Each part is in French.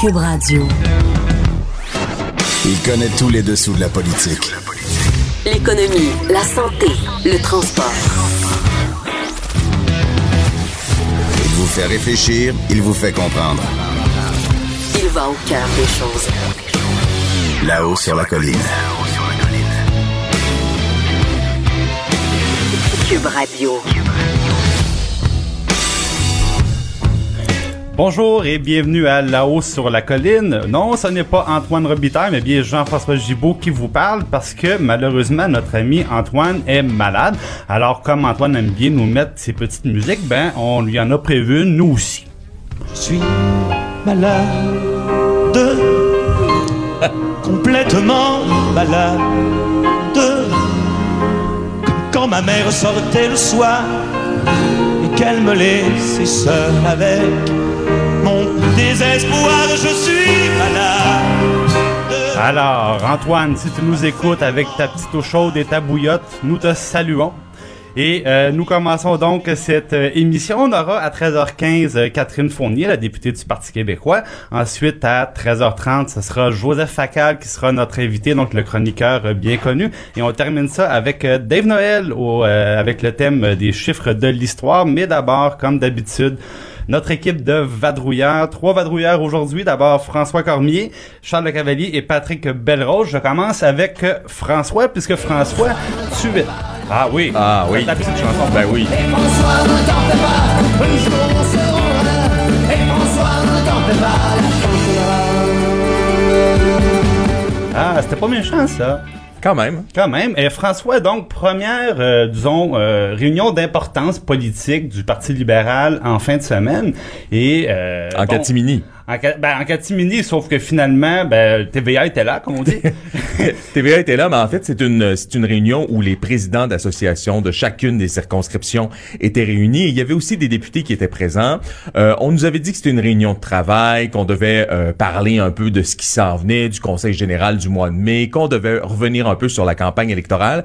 Cube Radio. Il connaît tous les dessous de la politique. L'économie, la santé, le transport. Il vous fait réfléchir, il vous fait comprendre. Il va au cœur des choses. Là-haut sur la colline. Cube Radio. Bonjour et bienvenue à La Hausse sur la colline. Non, ce n'est pas Antoine Robitaille, mais bien Jean-François Gibault qui vous parle parce que malheureusement notre ami Antoine est malade. Alors comme Antoine aime bien nous mettre ses petites musiques, ben on lui en a prévu une, nous aussi. Je suis malade, complètement malade. Quand ma mère sortait le soir et qu'elle me laissait seule avec Alors Antoine, si tu nous écoutes avec ta petite eau chaude et ta bouillotte, nous te saluons. Et euh, nous commençons donc cette euh, émission. On aura à 13h15 euh, Catherine Fournier, la députée du Parti québécois. Ensuite, à 13h30, ce sera Joseph Facal qui sera notre invité, donc le chroniqueur euh, bien connu. Et on termine ça avec Dave Noël, au, avec le thème des chiffres de l'histoire. Mais d'abord, comme d'habitude, notre équipe de vadrouilleurs. Trois vadrouilleurs aujourd'hui. D'abord, François Cormier, Charles Le Cavalier et Patrick Belrose. Je commence avec euh, François, puisque François, tu es... Ah oui. Ah oui. La petite chanson. Ben oui. Ah, c'était pas méchant, ça. Quand même. Quand même. Et François, donc, première, euh, disons, euh, réunion d'importance politique du Parti libéral en fin de semaine. Et, euh, En bon, catimini. En, ben, en catimini, sauf que finalement, ben, TVA était là, comme on dit. TVA était là, mais en fait, c'est une, c'est une réunion où les présidents d'associations de chacune des circonscriptions étaient réunis. Il y avait aussi des députés qui étaient présents. Euh, on nous avait dit que c'était une réunion de travail, qu'on devait euh, parler un peu de ce qui s'en venait, du Conseil général du mois de mai, qu'on devait revenir un peu sur la campagne électorale.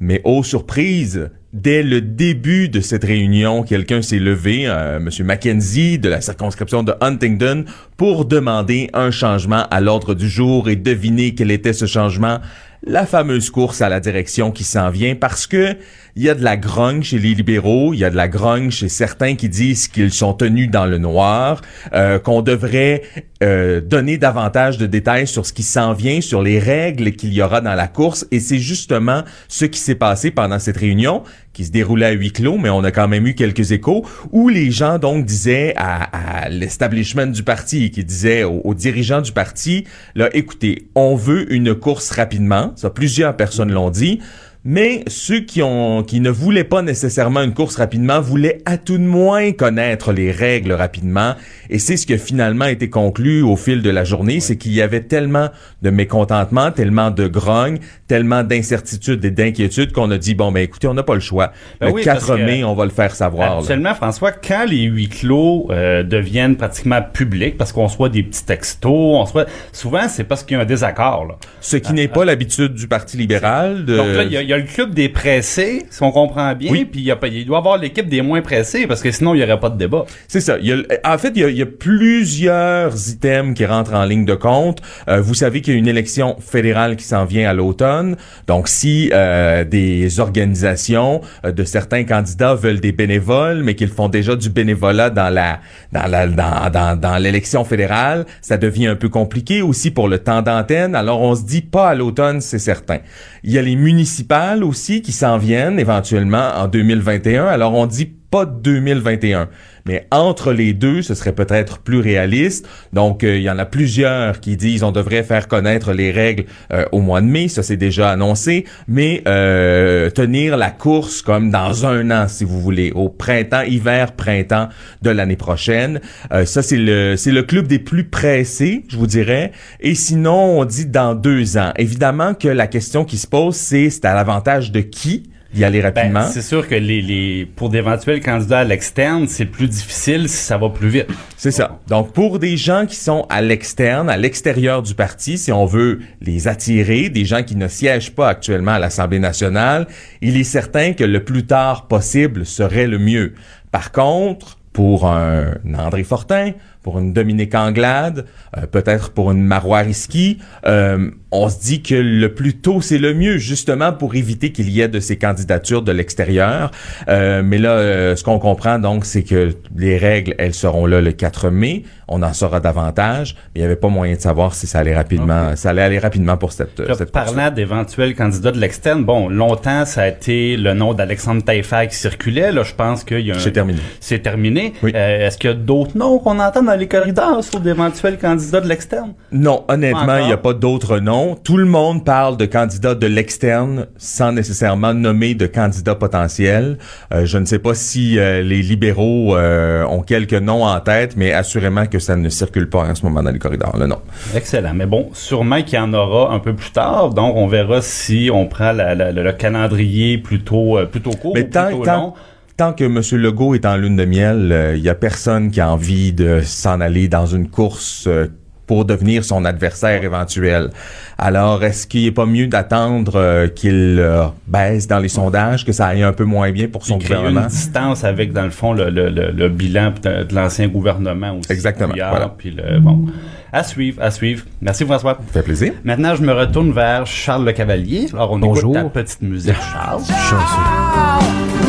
Mais oh surprise, dès le début de cette réunion, quelqu'un s'est levé, euh, Monsieur Mackenzie de la circonscription de Huntingdon, pour demander un changement à l'ordre du jour et deviner quel était ce changement. La fameuse course à la direction qui s'en vient parce que il y a de la grogne chez les libéraux, il y a de la grogne chez certains qui disent qu'ils sont tenus dans le noir, euh, qu'on devrait euh, donner davantage de détails sur ce qui s'en vient, sur les règles qu'il y aura dans la course. Et c'est justement ce qui s'est passé pendant cette réunion qui se déroulait à huis clos, mais on a quand même eu quelques échos, où les gens donc disaient à, à l'establishment du parti, qui disaient aux, aux dirigeants du parti, là, écoutez, on veut une course rapidement, ça plusieurs personnes l'ont dit, mais ceux qui ont qui ne voulaient pas nécessairement une course rapidement voulaient à tout de moins connaître les règles rapidement et c'est ce qui a finalement été conclu au fil de la journée, c'est qu'il y avait tellement de mécontentement, tellement de grogne, tellement d'incertitude et d'inquiétude qu'on a dit bon ben écoutez, on n'a pas le choix. Ben le oui, 4 parce que- mai, on va le faire savoir. là. Actuellement, François, quand les huis clos euh, deviennent pratiquement publics, parce qu'on soit des petits textos, on soit souvent c'est parce qu'il y a un désaccord. Là. Ce qui n'est pas l'habitude du Parti libéral de Donc là, il y, a- il y a le club des pressés, si on comprend bien, Oui. puis il, y a pas- il doit y avoir l'équipe des moins pressés, parce que sinon il y aurait pas de débat. C'est ça. Il y a, en fait, il y, a, il y a plusieurs items qui rentrent en ligne de compte. Euh, vous savez qu'il y a une élection fédérale qui s'en vient à l'automne. Donc, si euh, des organisations euh, de certains candidats veulent des bénévoles, mais qu'ils font déjà du bénévolat dans la dans la dans, dans, dans l'élection fédérale, ça devient un peu compliqué aussi pour le temps d'antenne. Alors, on se dit pas à l'automne, c'est certain. Il y a les municipales aussi qui s'en viennent éventuellement en 2021. Alors, on dit pas 2021. Mais entre les deux, ce serait peut-être plus réaliste. Donc, euh, il y en a plusieurs qui disent on devrait faire connaître les règles euh, au mois de mai. Ça, c'est déjà annoncé. Mais euh, tenir la course comme dans un an, si vous voulez, au printemps, hiver, printemps de l'année prochaine. ça, c'est le c'est le club des plus pressés, je vous dirais. Et sinon, on dit dans deux ans. Évidemment que la question qui se pose, c'est c'est à l'avantage de qui? Y aller Ben, rapidement? c'est sûr que les, les pour d'éventuels candidats à l'externe, c'est plus difficile si ça va plus vite. C'est ça. Donc, pour des gens qui sont à l'externe, à l'extérieur du parti, si on veut les attirer, des gens qui ne siègent pas actuellement à l'Assemblée nationale, il est certain que le plus tard possible serait le mieux. Par contre, pour un André Fortin, pour une Dominique Anglade, euh, peut-être pour une Marois Risky, euh, on se dit que le plus tôt c'est le mieux, justement pour éviter qu'il y ait de ces candidatures de l'extérieur. Euh, mais là, euh, ce qu'on comprend donc, c'est que les règles, elles seront là le 4 mai. On en saura davantage, mais il n'y avait pas moyen de savoir si ça allait rapidement, ça allait aller rapidement pour cette, Là, cette parlant d'éventuels candidats de l'externe, bon, longtemps, ça a été le nom d'Alexandre Taillefer qui circulait. Là, je pense qu'il y a un... C'est terminé. C'est terminé. Oui. Euh, Est-ce qu'il y a d'autres noms qu'on entend dans les corridors sur d'éventuels candidats de l'externe? Non, honnêtement, il n'y a pas d'autres noms. Tout le monde parle de candidats de l'externe sans nécessairement nommer de candidats potentiels. Euh, je ne sais pas si euh, les libéraux euh, ont quelques noms en tête, mais assurément que ça ne circule pas en ce moment dans les corridors. Là, non. Excellent. Mais bon, sûrement qu'il y en aura un peu plus tard. Donc, on verra si on prend la- la- le calendrier plutôt, plutôt court Mais ou tant, plutôt tant, long. tant que M. Legault est en lune de miel, il y a personne qui a envie de s'en aller dans une course euh, pour devenir son adversaire éventuel. Alors, est-ce qu'il est pas mieux d'attendre euh, qu'il euh, baisse dans les sondages, que ça aille un peu moins bien pour son créer gouvernement? une distance avec, dans le fond, le, le, le, le bilan de, de l'ancien gouvernement aussi. Exactement, voilà. Puis le, bon, à suivre, à suivre. Merci François. Ça fait plaisir. Maintenant, je me retourne vers Charles Le Cavalier. Alors, on Bonjour. écoute ta petite musique, Charles.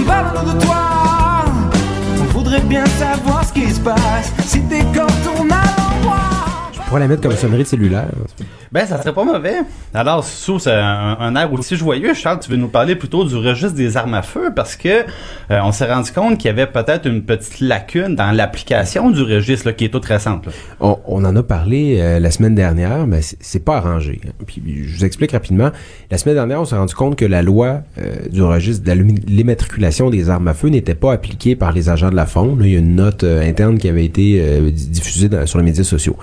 Parle-nous de toi. On voudrait bien savoir ce qui se passe. Si t'es l'endroit. Je pourrais la mettre comme sonnerie de cellulaire. Ben, ça serait pas mauvais. Alors, sous c'est un, un air aussi joyeux, Charles, tu veux nous parler plutôt du registre des armes à feu parce que euh, on s'est rendu compte qu'il y avait peut-être une petite lacune dans l'application du registre là, qui est toute récente. là. On, on en a parlé euh, la semaine dernière, mais c'est- pas arrangé. hein. Puis je vous explique rapidement. La semaine dernière, on s'est rendu compte que la loi euh, du registre de l'immatriculation des armes à feu n'était pas appliquée par les agents de la FON. Là, il y a une note interne qui avait été di- diffusée dans- sur les médias sociaux.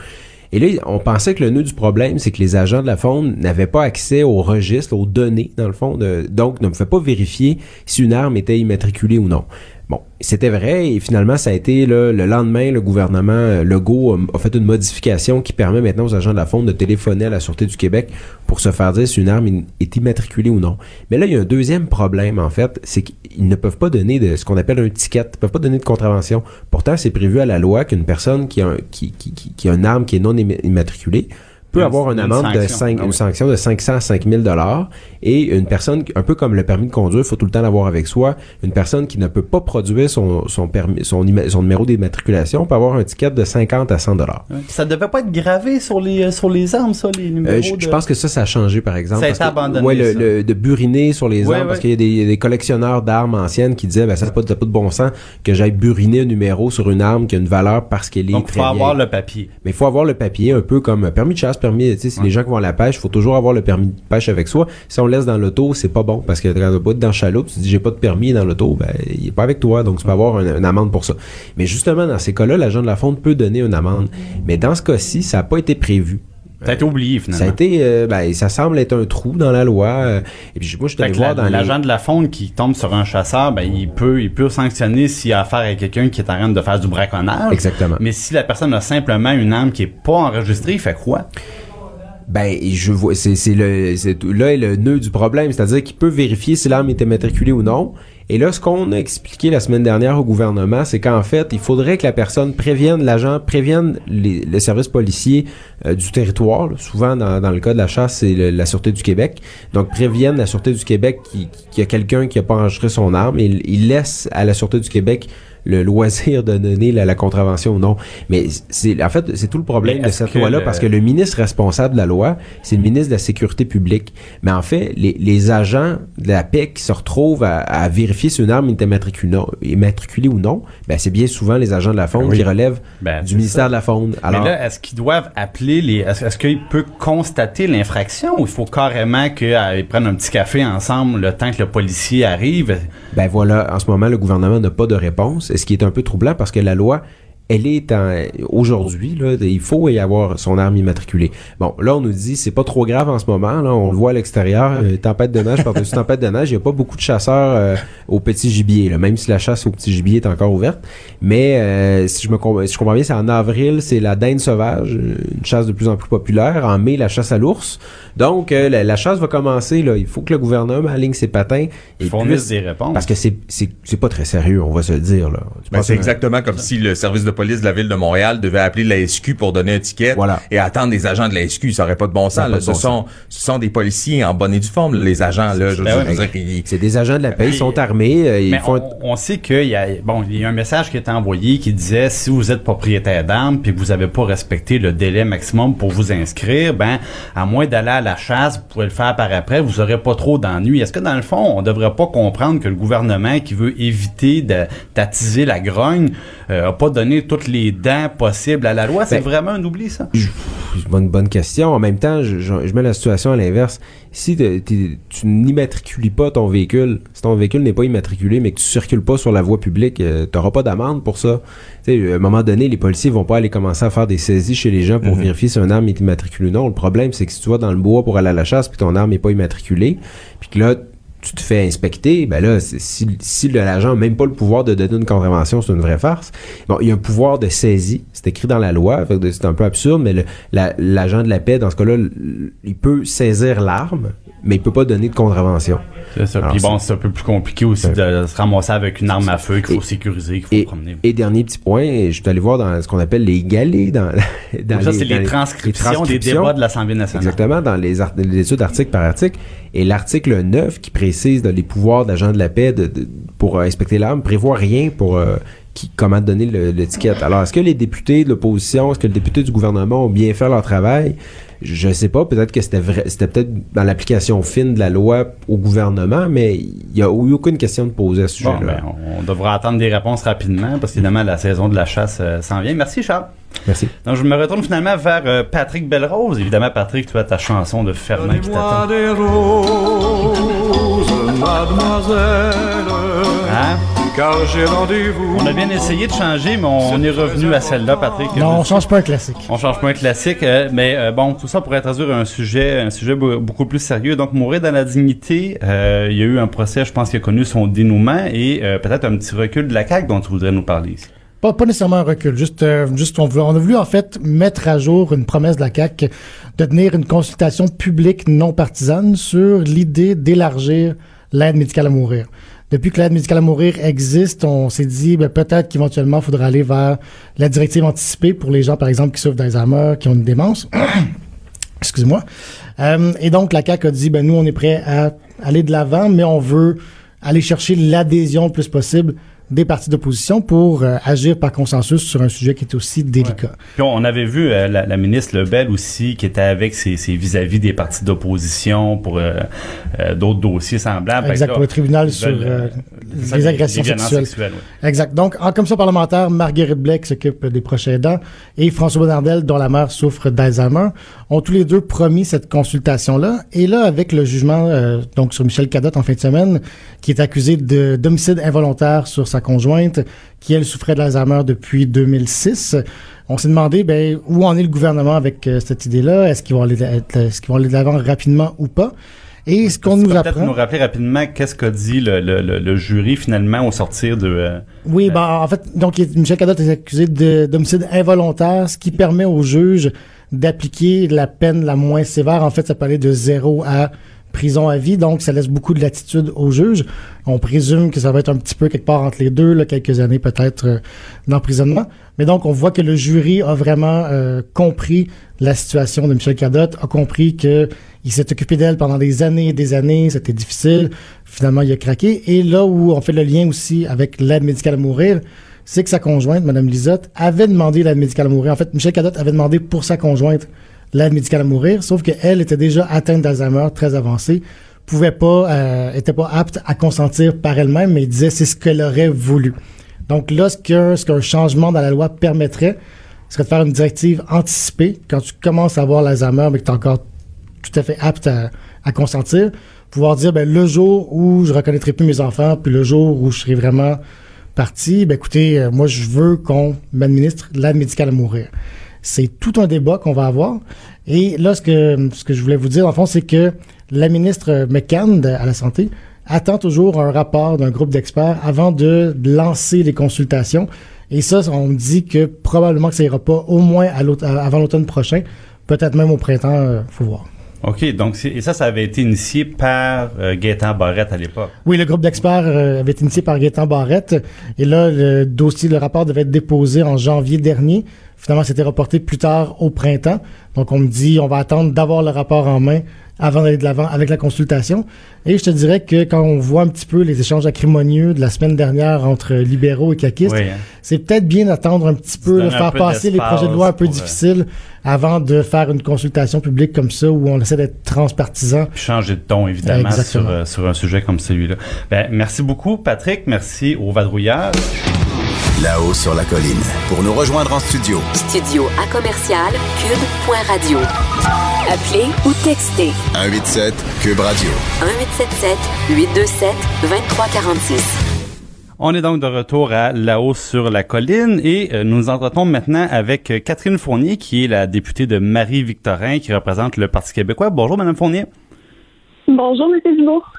Et là, on pensait que le nœud du problème, c'est que les agents de la FON n'avaient pas accès au registre, aux données, dans le fond, donc ne pouvaient pas vérifier si une arme était immatriculée ou non. Bon, c'était vrai et finalement, ça a été le lendemain, le gouvernement euh, Legault a, a fait une modification qui permet maintenant aux agents de la FON de téléphoner à la Sûreté du Québec pour se faire dire si une arme est immatriculée ou non. Mais là, il y a un deuxième problème, en fait, c'est qu'ils ne peuvent pas donner de ce qu'on appelle un ticket, ils ne peuvent pas donner de contravention. Pourtant, c'est prévu à la loi qu'une personne qui a, une arme qui est non imma- immatriculée peut Une- avoir une une amende de sanction. 5, Ah une oui. sanction de 500 à 5000 dollars et une personne un peu comme le permis de conduire, il faut tout le temps l'avoir avec soi. Une personne qui ne peut pas produire son son permis son, numéro d'immatriculation peut avoir un ticket de 50 à 100 dollars. Ça devait pas être gravé sur les sur les armes, ça, les numéros. Euh, je, de- je pense que ça, ça a changé, par exemple. Ça a parce été que- abandonné, Ouais, le, le- de buriner sur les Ouais, armes, parce qu'il y a des, collectionneurs d'armes anciennes qui disaient, ben, ça n'a pas, de- pas bon sens que j'aille buriner un numéro sur une arme qui a une valeur parce qu'elle est Donc, il très faut avoir le papier. Mais il faut avoir le papier, un peu comme euh, permis de chasse, permis, tu sais, les gens qui vont à la pêche, il faut toujours avoir le permis de pêche avec soi. Si on le laisse dans l'auto, c'est pas bon, parce que quand être dans le chaloupe, tu dis j'ai pas de permis dans l'auto, ben, il est pas avec toi, donc tu peux avoir une, une amende pour ça. Mais justement, dans ces cas-là, l'agent de la fonte peut donner une amende. Mais dans ce cas-ci, ça n'a pas été prévu. Ça a été oublié, Ça a finalement. été, euh, ben, ça semble être un trou dans la loi. euh, et puis moi, je suis voir dans les... l'agent de la faune qui tombe sur un chasseur, ben, il peut, il peut sanctionner s'il a affaire à quelqu'un qui est en train de faire du braconnage. Exactement. Mais si la personne a simplement une arme qui est pas enregistrée, il fait quoi? Ben, je vois, c'est, c'est le, c'est, là est le nœud du problème, c'est-à-dire qu'il peut vérifier si l'arme était matriculée ou non. Et là, ce qu'on a expliqué la semaine dernière au gouvernement, c'est qu'en fait, il faudrait que la personne prévienne l'agent, prévienne les, le service policier euh, du territoire. Souvent, dans, le cas de la chasse, c'est la Sûreté du Québec. Donc, prévienne la Sûreté du Québec qu'il y a quelqu'un qui n'a pas enregistré son arme et il laisse à la Sûreté du Québec le loisir de donner la, la contravention ou non. Mais c'est en fait c'est tout le problème de cette loi-là le- parce que le ministre responsable de la loi, c'est le ministre de la sécurité publique. Mais en fait, les, les agents de la paix qui se retrouvent à, à vérifier si une arme est immatriculée, ou non, ben c'est bien souvent les agents de la faune Ben oui. qui relèvent Ben, du ministère ça. de la faune. Alors, Mais là, est-ce qu'ils doivent appeler les. Est-ce, est-ce qu'il peut constater l'infraction ou il faut carrément qu'ils prennent un petit café ensemble le temps que le policier arrive? Ben voilà, en ce moment, le gouvernement n'a pas de réponse, ce qui est un peu troublant parce que la loi, elle est en, aujourd'hui, là, il faut y avoir son arme immatriculée. Bon, là, on nous dit, c'est pas trop grave en ce moment, là, on le voit à l'extérieur, euh, tempête de neige par-dessus tempête de neige, il y a pas beaucoup de chasseurs euh, au petit gibier, là, même si la chasse au petit gibier est encore ouverte. Mais, euh, si je me si je comprends bien, c'est en avril, c'est la dinde sauvage, une chasse de plus en plus populaire. En mai, la chasse à l'ours. Donc, euh, la, la chasse va commencer, là. Il faut que le gouvernement aligne ses patins et Fournissent puisse- des réponses. parce que c'est c'est c'est pas très sérieux, on va se le dire là. Ben, c'est exactement comme si le service de police de la ville de Montréal devait appeler la SQ pour donner un ticket Voilà. et attendre des agents de la SQ. Ça aurait pas de bon sens. là. de Ce, bon sont, ce sont des policiers en bonne et due forme, les agents. Là, je, veux Ben ouais. C'est des agents de la paix, ils sont armés, euh, ils Mais font on, on sait qu'il y a bon, il y a un message qui est envoyé qui disait si vous êtes propriétaire d'armes puis que vous n'avez pas respecté le délai maximum pour vous inscrire, ben à moins d'aller à la chasse, vous pouvez le faire par après, vous aurez pas trop d'ennuis. Est-ce que dans le fond, on devrait pas comprendre que le gouvernement qui veut éviter de- d'attiser la grogne euh, a pas donné toutes les dents possibles à la loi C'est Ben, vraiment un oubli ça? C'est une bonne, bonne question. En même temps, je, je- je mets la situation à l'inverse. Si tu n'immatricules pas ton véhicule, si ton véhicule n'est pas immatriculé, mais que tu circules pas sur la voie publique, tu n'auras pas d'amende pour ça. Tu sais, à un moment donné, les policiers vont pas aller commencer à faire des saisies chez les gens pour vérifier si un arme est immatriculée ou non. Le problème, c'est que si tu vas dans le bois pour aller à la chasse puis ton arme n'est pas immatriculée, puis que là, tu te fais inspecter, ben là, si, si l'agent n'a même pas le pouvoir de donner une contravention, c'est une vraie farce. Bon, il y a un pouvoir de saisie, c'est écrit dans la loi, c'est un peu absurde, mais la- l'agent de la paix, dans ce cas-là, il peut saisir l'arme, mais il peut pas donner de contravention. C'est ça. Alors, Puis bon, c'est- un peu plus compliqué aussi de se ramasser avec une arme à feu qu'il faut Et- sécuriser, qu'il faut Et, promener. et dernier petit point, je suis allé voir dans ce qu'on appelle les galets, dans, dans ça, c'est les, transcriptions des débats de l'Assemblée nationale. Exactement, dans les études article par article. Et l'article 9 qui précise là, les pouvoirs d'agents de la paix pour euh, inspecter l'arme prévoit rien pour euh, qui, comment donner l'étiquette. Alors, est-ce que les députés de l'opposition, est-ce que les députés du gouvernement ont bien fait leur travail? Je sais pas, peut-être que c'était vrai, c'était peut-être dans l'application fine de la loi au gouvernement, mais il y a eu aucune question de poser à ce Bon, sujet-là. ben, on, on devra attendre des réponses rapidement parce qu'évidemment, la saison de la chasse euh, s'en vient. Merci, Charles. Merci. Donc, je me retourne finalement vers euh, Patrick Belrose. Évidemment, Patrick, tu as ta chanson de Fernand qui t'attend. des roses, mademoiselle, Hein? Car j'ai rendez-vous. On a bien essayé de changer, mais on, est revenu à celle-là, Patrick. Non, on change pas un classique. On change pas un classique, euh, mais euh, bon, tout ça pourrait traduire un sujet, un sujet be- beaucoup plus sérieux. Donc, mourir dans la dignité, euh, il y a eu un procès, je pense, qui a connu son dénouement et euh, peut-être un petit recul de la CAQ dont tu voudrais nous parler ici. Pas, pas nécessairement un recul, juste, euh, juste on, on a voulu en fait mettre à jour une promesse de la CAQ de tenir une consultation publique non partisane sur l'idée d'élargir l'aide médicale à mourir. Depuis que l'aide médicale à mourir existe, on s'est dit ben, peut-être qu'éventuellement, il faudra aller vers la directive anticipée pour les gens, par exemple, qui souffrent d'Alzheimer, qui ont une démence. Excusez-moi. Euh, et donc, la CAQ a dit, ben, nous, on est prêt à aller de l'avant, mais on veut aller chercher l'adhésion le plus possible des partis d'opposition pour euh, agir par consensus sur un sujet qui est aussi délicat. Puis on avait vu euh, la, la ministre Lebel aussi qui était avec ses, vis-à-vis des partis d'opposition pour euh, d'autres dossiers semblables. Exact, pour le tribunal sur les agressions sexuelles. ouais. Exact. Donc, en commission parlementaire, Marguerite Blais, qui s'occupe des prochains aidants, et François Bonnardel, dont la mère souffre d'Alzheimer, ont tous les deux promis cette consultation-là. Et là, avec le jugement donc sur Michel Cadotte en fin de semaine, qui est accusé de d'homicide involontaire sur sa conjointe, qui elle souffrait d'Alzheimer depuis 2006, on s'est demandé ben, où en est le gouvernement avec euh, cette idée-là? Est-ce qu'ils vont aller, est-ce qu'ils vont aller de l'avant rapidement ou pas? Et ce qu'on nous peux peut-être apprend... nous rappeler rapidement qu'est-ce qu'a dit le, le, le, le jury finalement au sortir de... euh, Oui, ben, en fait, donc, Michel Cadotte est accusé de- d'homicide involontaire, ce qui permet au juge d'appliquer la peine la moins sévère. En fait, ça peut aller de zéro à prison à vie, donc ça laisse beaucoup de latitude au juge. On présume que ça va être un petit peu quelque part entre les deux, là, quelques années peut-être euh, d'emprisonnement. Mais donc, on voit que le jury a vraiment euh, compris la situation de Michel Cadotte, a compris que il s'est occupé d'elle pendant des années et des années, c'était difficile. Finalement, il a craqué. Et là où on fait le lien aussi avec l'aide médicale à mourir, c'est que sa conjointe, Mme Lisotte, avait demandé l'aide médicale à mourir. En fait, Michel Cadotte avait demandé pour sa conjointe l'aide médicale à mourir, sauf qu'elle était déjà atteinte d'Alzheimer très avancée, pouvait pas, euh, était pas apte à consentir par elle-même, mais disait c'est ce qu'elle aurait voulu. Donc là, ce qu'un changement dans la loi permettrait, serait de faire une directive anticipée quand tu commences à avoir l'Alzheimer, mais que tu es encore tout à fait apte à, à consentir, pouvoir dire ben, le jour où je reconnaîtrai plus mes enfants, puis le jour où je serai vraiment parti, ben écoutez, euh, moi je veux qu'on m'administre l'aide médicale à mourir. C'est tout un débat qu'on va avoir. Et là, ce que, ce que je voulais vous dire, en fond, c'est que la ministre McCann de- à la Santé attend toujours un rapport d'un groupe d'experts avant de lancer les consultations. Et ça, on me dit que probablement que ça ira pas au moins à avant l'automne prochain, peut-être même au printemps, euh, faut voir. OK, donc et ça, ça avait été initié par euh, Gaétan Barrette à l'époque. Oui, le groupe d'experts euh, avait été initié par Gaétan Barrette. Et là, le dossier, le rapport devait être déposé en janvier dernier. Finalement, c'était reporté plus tard au printemps. Donc, on me dit, on va attendre d'avoir le rapport en main avant d'aller de l'avant avec la consultation. Et je te dirais que quand on voit un petit peu les échanges acrimonieux de la semaine dernière entre libéraux et caquistes, Oui, hein. c'est peut-être bien d'attendre un petit peu, de faire peu passer les projets de loi un peu euh, difficiles avant de faire une consultation publique comme ça où on essaie d'être transpartisan. Puis changer de ton, évidemment, sur, euh, sur un sujet comme celui-là. Ben, merci beaucoup, Patrick. Merci au vadrouillage. Là-haut sur la colline. Pour nous rejoindre en studio, Studio à commercial cube.radio. Appelez ou textez 187 Cube Radio. 1877 827 2346. On est donc de retour à là-haut sur la colline et euh, nous nous entretenons maintenant avec euh, Catherine Fournier, qui est la députée de Marie-Victorin, qui représente le Parti québécois. Bonjour, Madame Fournier. Bonjour, M. Dubourg.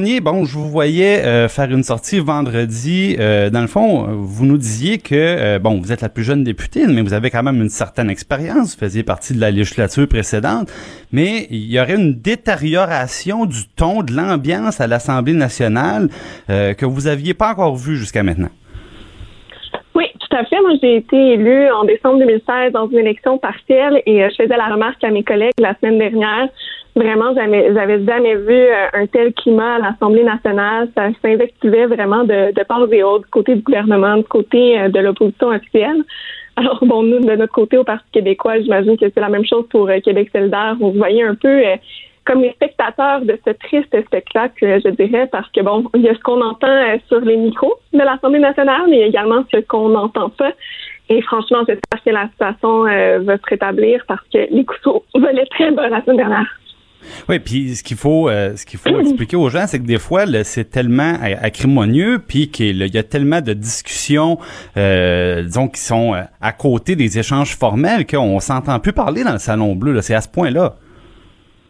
Bon, je vous voyais euh, faire une sortie vendredi. Euh, dans le fond, vous nous disiez que, euh, bon, vous êtes la plus jeune députée, mais vous avez quand même une certaine expérience. Vous faisiez partie de la législature précédente. Mais il y aurait une détérioration du ton, de l'ambiance à l'Assemblée nationale que vous aviez pas encore vue jusqu'à maintenant. Oui, tout à fait. Moi, j'ai été élue en décembre 2016 dans une élection partielle et je faisais la remarque à mes collègues la semaine dernière. Vraiment, jamais, j'avais jamais vu euh, un tel climat à l'Assemblée nationale. Ça s'invectivait vraiment de, de part et autres, du côté du gouvernement, du côté euh, de l'opposition officielle. Alors, bon, nous, de notre côté, au Parti québécois, j'imagine que c'est la même chose pour euh, Québec solidaire. On voyait un peu comme les spectateurs de ce triste spectacle, je dirais, parce que, bon, il y a ce qu'on entend sur les micros de l'Assemblée nationale, mais il y a également ce qu'on n'entend pas. Et franchement, j'espère que la situation va se rétablir parce que les couteaux volaient très bas la semaine dernière. Oui, puis ce qu'il faut, euh, ce qu'il faut expliquer aux gens, c'est que des fois, c'est tellement acrimonieux, puis qu'il y a tellement de discussions, euh, disons, qui sont euh, à côté des échanges formels qu'on s'entend plus parler dans le salon bleu. C'est à ce point-là.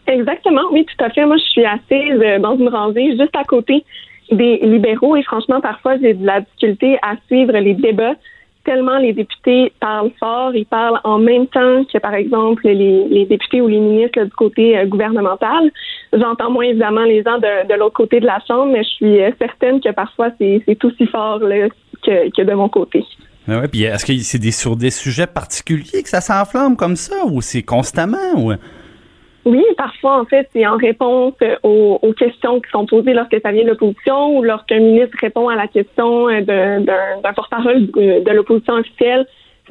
Exactement, oui, tout à fait. Moi, je suis assise dans une rangée juste à côté des libéraux et franchement, parfois, j'ai de la difficulté à suivre les débats tellement les députés parlent fort, ils parlent en même temps que, par exemple, les, députés ou les ministres du côté euh, gouvernemental. J'entends moins évidemment les gens de, l'autre côté de la Chambre, mais je suis euh, certaine que parfois c'est c'est aussi fort là, que, que de mon côté. Ouais, puis est-ce que c'est des, sur des sujets particuliers que ça s'enflamme comme ça, ou c'est constamment, ou... Oui, parfois, en fait, c'est en réponse euh, aux, aux questions qui sont posées lorsque ça vient de l'opposition ou lorsqu'un ministre répond à la question euh, d'un porte-parole de, de l'opposition officielle.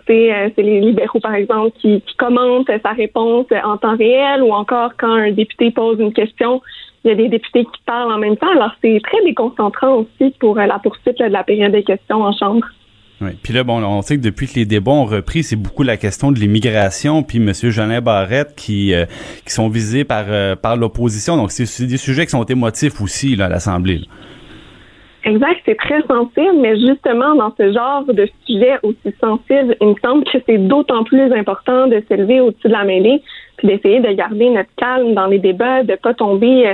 C'est euh, c'est les libéraux, par exemple, qui, qui commentent sa réponse en temps réel ou encore quand un député pose une question, il y a des députés qui parlent en même temps. Alors, c'est très déconcentrant aussi pour euh, la poursuite de la période des questions en Chambre. Oui. Puis là, bon, on sait que depuis que les débats ont repris, c'est beaucoup la question de l'immigration, puis M. Jolin Barrette qui euh, qui sont visés par euh, par l'opposition. Donc, c'est des sujets qui sont émotifs aussi là, à l'Assemblée. Exact, c'est très sensible, mais justement, dans ce genre de sujet aussi sensible, il me semble que c'est d'autant plus important de s'élever au-dessus de la mêlée, puis d'essayer de garder notre calme dans les débats, de pas tomber euh,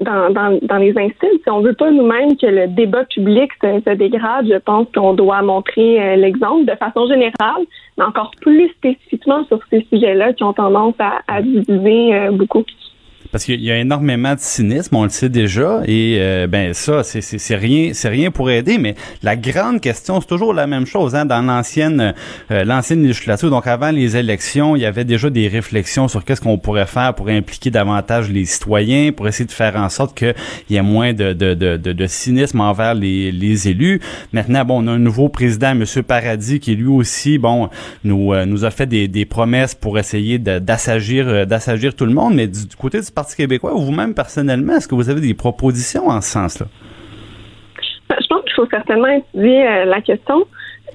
dans, dans, dans les insultes. Si on veut pas nous-mêmes que le débat public se, se dégrade, je pense qu'on doit montrer euh, l'exemple de façon générale, mais encore plus spécifiquement sur ces sujets-là qui ont tendance à, à diviser euh, beaucoup. Parce qu'il y a énormément de cynisme, on le sait déjà, et euh, ben ça, c'est, c'est, c'est rien, c'est rien pour aider. Mais la grande question, c'est toujours la même chose. Hein, dans l'ancienne, euh, l'ancienne législature, donc avant les élections, il y avait déjà des réflexions sur qu'est-ce qu'on pourrait faire pour impliquer davantage les citoyens, pour essayer de faire en sorte qu'il y ait moins de, de, de, de, cynisme envers les, les élus. Maintenant, bon, on a un nouveau président, M. Paradis, qui lui aussi, bon, nous, euh, nous a fait des, des promesses pour essayer d'assagir, d'assagir tout le monde. Mais du, côté du québécois, ou vous-même personnellement, est-ce que vous avez des propositions en ce sens-là? Ben, je pense qu'il faut certainement étudier euh, la question.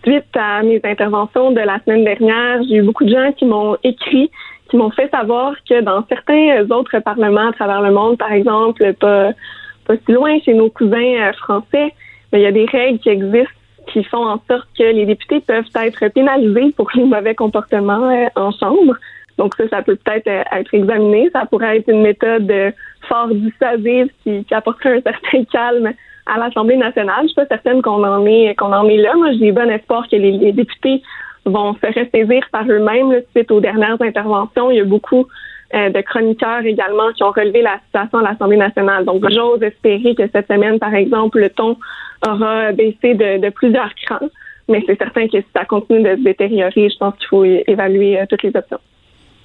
Suite à mes interventions de la semaine dernière, j'ai eu beaucoup de gens qui m'ont écrit, qui m'ont fait savoir que dans certains autres parlements à travers le monde, par exemple, pas, pas si loin chez nos cousins euh, français, il y a des règles qui existent qui font en sorte que les députés peuvent être pénalisés pour les mauvais comportements euh, en chambre. Donc ça, ça peut peut-être euh, être examiné. Ça pourrait être une méthode euh, fort dissuasive qui, apporterait un certain calme à l'Assemblée nationale. Je suis pas certaine qu'on en est qu'on en est là. Moi, j'ai bon espoir que les, députés vont se ressaisir par eux-mêmes suite aux dernières interventions. Il y a beaucoup euh, de chroniqueurs également qui ont relevé la situation à l'Assemblée nationale. Donc, j'ose espérer que cette semaine, par exemple, le ton aura baissé de, de plusieurs crans. Mais c'est certain que si ça continue de se détériorer, je pense qu'il faut évaluer toutes les options.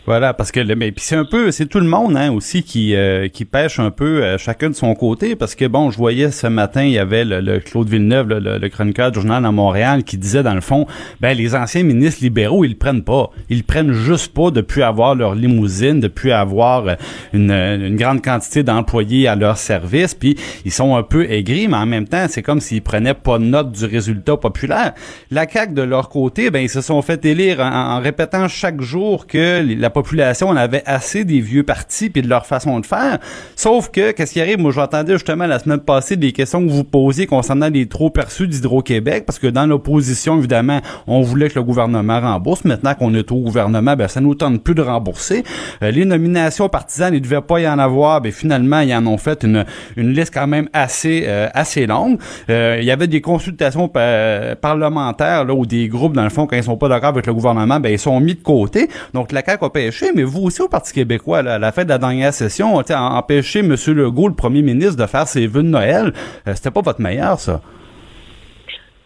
Voilà, parce que le, mais puis c'est un peu, c'est tout le monde hein, aussi qui euh, qui pêche un peu euh, chacun de son côté, parce que bon, je voyais ce matin, il y avait le, Claude Villeneuve, le, le, chroniqueur du journal à Montréal, qui disait dans le fond, ben les anciens ministres libéraux, ils le prennent pas, ils le prennent juste pas depuis avoir leur limousine, depuis avoir euh, une, une grande quantité d'employés à leur service, puis ils sont un peu aigris, mais en même temps, c'est comme s'ils prenaient pas note du résultat populaire. La CAQ de leur côté, ben ils se sont fait élire en, en répétant chaque jour que la population on avait assez des vieux partis puis de leur façon de faire. Sauf que, qu'est-ce qui arrive? Moi, j'entendais justement la semaine passée des questions que vous posiez concernant les trop perçus d'Hydro-Québec, parce que dans l'opposition, évidemment, on voulait que le gouvernement rembourse. Maintenant qu'on est au gouvernement, ben, ça nous tente plus de rembourser. Euh, les nominations partisanes, il devait pas y en avoir. Ben, finalement, ils en ont fait une, une liste quand même assez, euh, assez longue. Euh, il y avait des consultations parlementaires, là, où des groupes, dans le fond, quand ils sont pas d'accord avec le gouvernement, ben, ils sont mis de côté. Donc, la CAQ a mais vous aussi au Parti québécois, à la fin de la dernière session, empêché M. Legault, le premier ministre, de faire ses vœux de Noël. Euh, c'était pas votre meilleur, ça?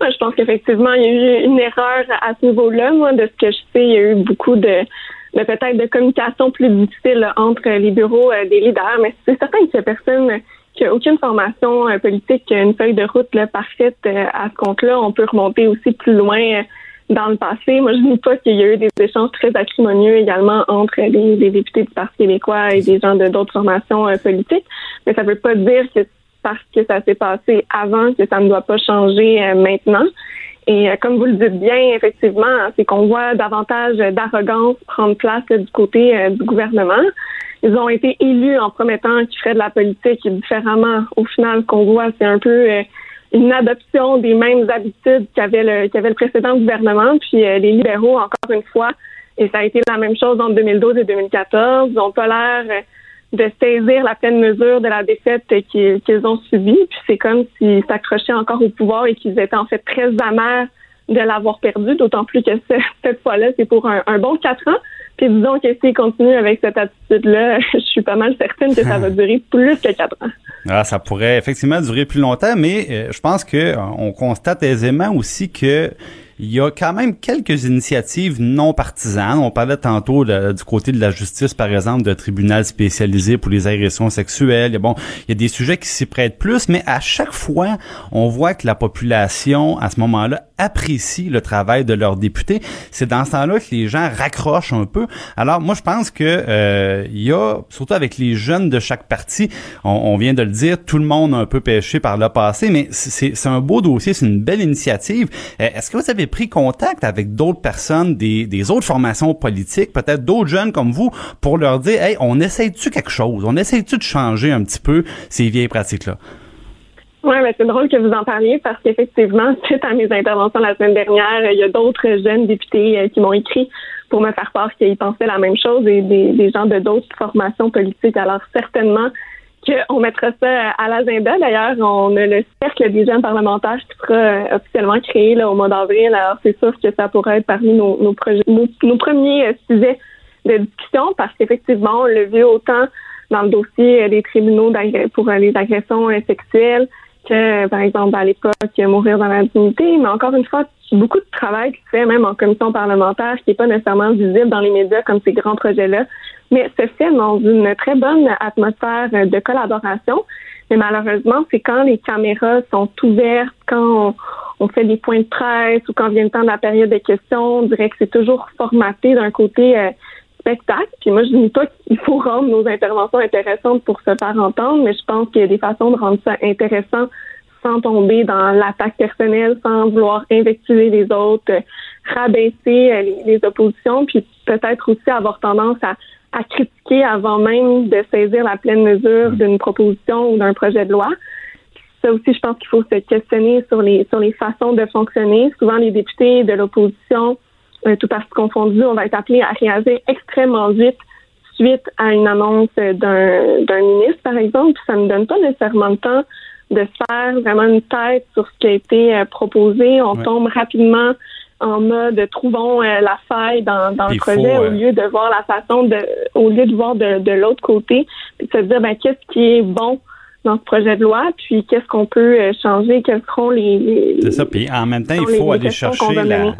je pense qu'effectivement, il y a eu une erreur à ce niveau-là. Moi, de ce que je sais, il y a eu beaucoup de, peut-être de communication plus difficile entre les bureaux euh, des leaders, mais c'est certain que personne qui a aucune formation euh, politique, une feuille de route parfaite à ce compte-là. On peut remonter aussi plus loin dans le passé. Moi, je ne dis pas qu'il y a eu des échanges très acrimonieux également entre les, députés du Parti québécois et des gens de d'autres formations euh, politiques, mais ça ne veut pas dire que parce que ça s'est passé avant que ça ne doit pas changer euh, maintenant. Et euh, comme vous le dites bien, effectivement, c'est qu'on voit davantage d'arrogance prendre place du côté du gouvernement. Ils ont été élus en promettant qu'ils feraient de la politique différemment. Au final, ce qu'on voit, c'est un peu une adoption des mêmes habitudes qu'avait le, qu'avait le précédent gouvernement. Puis euh, les libéraux, encore une fois, et ça a été la même chose en 2012 et 2014, n'ont pas l'air de saisir la pleine mesure de la défaite qu'ils, qu'ils ont subie. Puis c'est comme s'ils s'accrochaient encore au pouvoir et qu'ils étaient en fait très amers de l'avoir perdu, d'autant plus que cette fois-là, c'est pour un, un bon quatre ans. Puis disons que s'il continue avec cette attitude-là, je suis pas mal certaine que ça va durer plus que quatre ans. Ah, ça pourrait effectivement durer plus longtemps, mais euh, je pense que euh, on constate aisément aussi que il y a quand même quelques initiatives non partisanes. On parlait tantôt du côté de la justice, par exemple, de tribunal spécialisé pour les agressions sexuelles. Et bon, il y a des sujets qui s'y prêtent plus, mais à chaque fois, on voit que la population, à ce moment-là, apprécie le travail de leurs députés. C'est dans ce temps-là que les gens raccrochent un peu. Alors, moi, je pense que euh, il y a, surtout avec les jeunes de chaque parti, on, vient de le dire, tout le monde a un peu pêché par le passé, mais c'est un beau dossier, c'est une belle initiative. Euh, est-ce que vous avez pris contact avec d'autres personnes des, des autres formations politiques, peut-être d'autres jeunes comme vous, pour leur dire, hey, on essaye-tu quelque chose? On essaye-tu de changer un petit peu ces vieilles pratiques-là? Oui, mais c'est drôle que vous en parliez parce qu'effectivement, suite à mes interventions la semaine dernière, il y a d'autres jeunes députés euh, qui m'ont écrit pour me faire part qu'ils pensaient la même chose et des, gens de d'autres formations politiques. Alors certainement, on mettra ça à l'agenda. D'ailleurs, on a le cercle des jeunes parlementaires qui sera euh, officiellement créé au mois d'avril. Alors, c'est sûr que ça pourrait être parmi nos, nos, projets, nos, premiers euh, sujets de discussion parce qu'effectivement, on l'a vu autant dans le dossier des tribunaux pour les agressions sexuelles que, par exemple, à l'époque, mourir dans la dignité. Mais encore une fois, beaucoup de travail qui se fait même en commission parlementaire, qui n'est pas nécessairement visible dans les médias comme ces grands projets-là, mais se fait dans une très bonne atmosphère de collaboration. Mais malheureusement, c'est quand les caméras sont ouvertes, quand on, fait des points de presse ou quand vient le temps de la période de questions, on dirait que c'est toujours formaté d'un côté euh, spectacle. Puis moi, je ne dis pas qu'il faut rendre nos interventions intéressantes pour se faire entendre, mais je pense qu'il y a des façons de rendre ça intéressant sans tomber dans l'attaque personnelle, sans vouloir invectiver les autres, euh, rabaisser euh, les, oppositions, puis peut-être aussi avoir tendance à, critiquer avant même de saisir la pleine mesure d'une proposition ou d'un projet de loi. Ça aussi, je pense qu'il faut se questionner sur les sur les façons de fonctionner. Souvent, les députés de l'opposition, tout parti confondu, on va être appelé à réagir extrêmement vite suite à une annonce d'un d'un ministre, par exemple. Ça ne donne pas nécessairement le temps de faire vraiment une tête sur ce qui a été euh, proposé. On tombe rapidement en mode trouvons euh, la faille dans, dans le projet au euh, lieu de voir la façon de au lieu de voir de, de l'autre côté. Puis de se dire ben qu'est-ce qui est bon dans ce projet de loi? Puis qu'est-ce qu'on peut changer? Quels seront les, c'est ça. Puis en même temps il faut aller chercher la,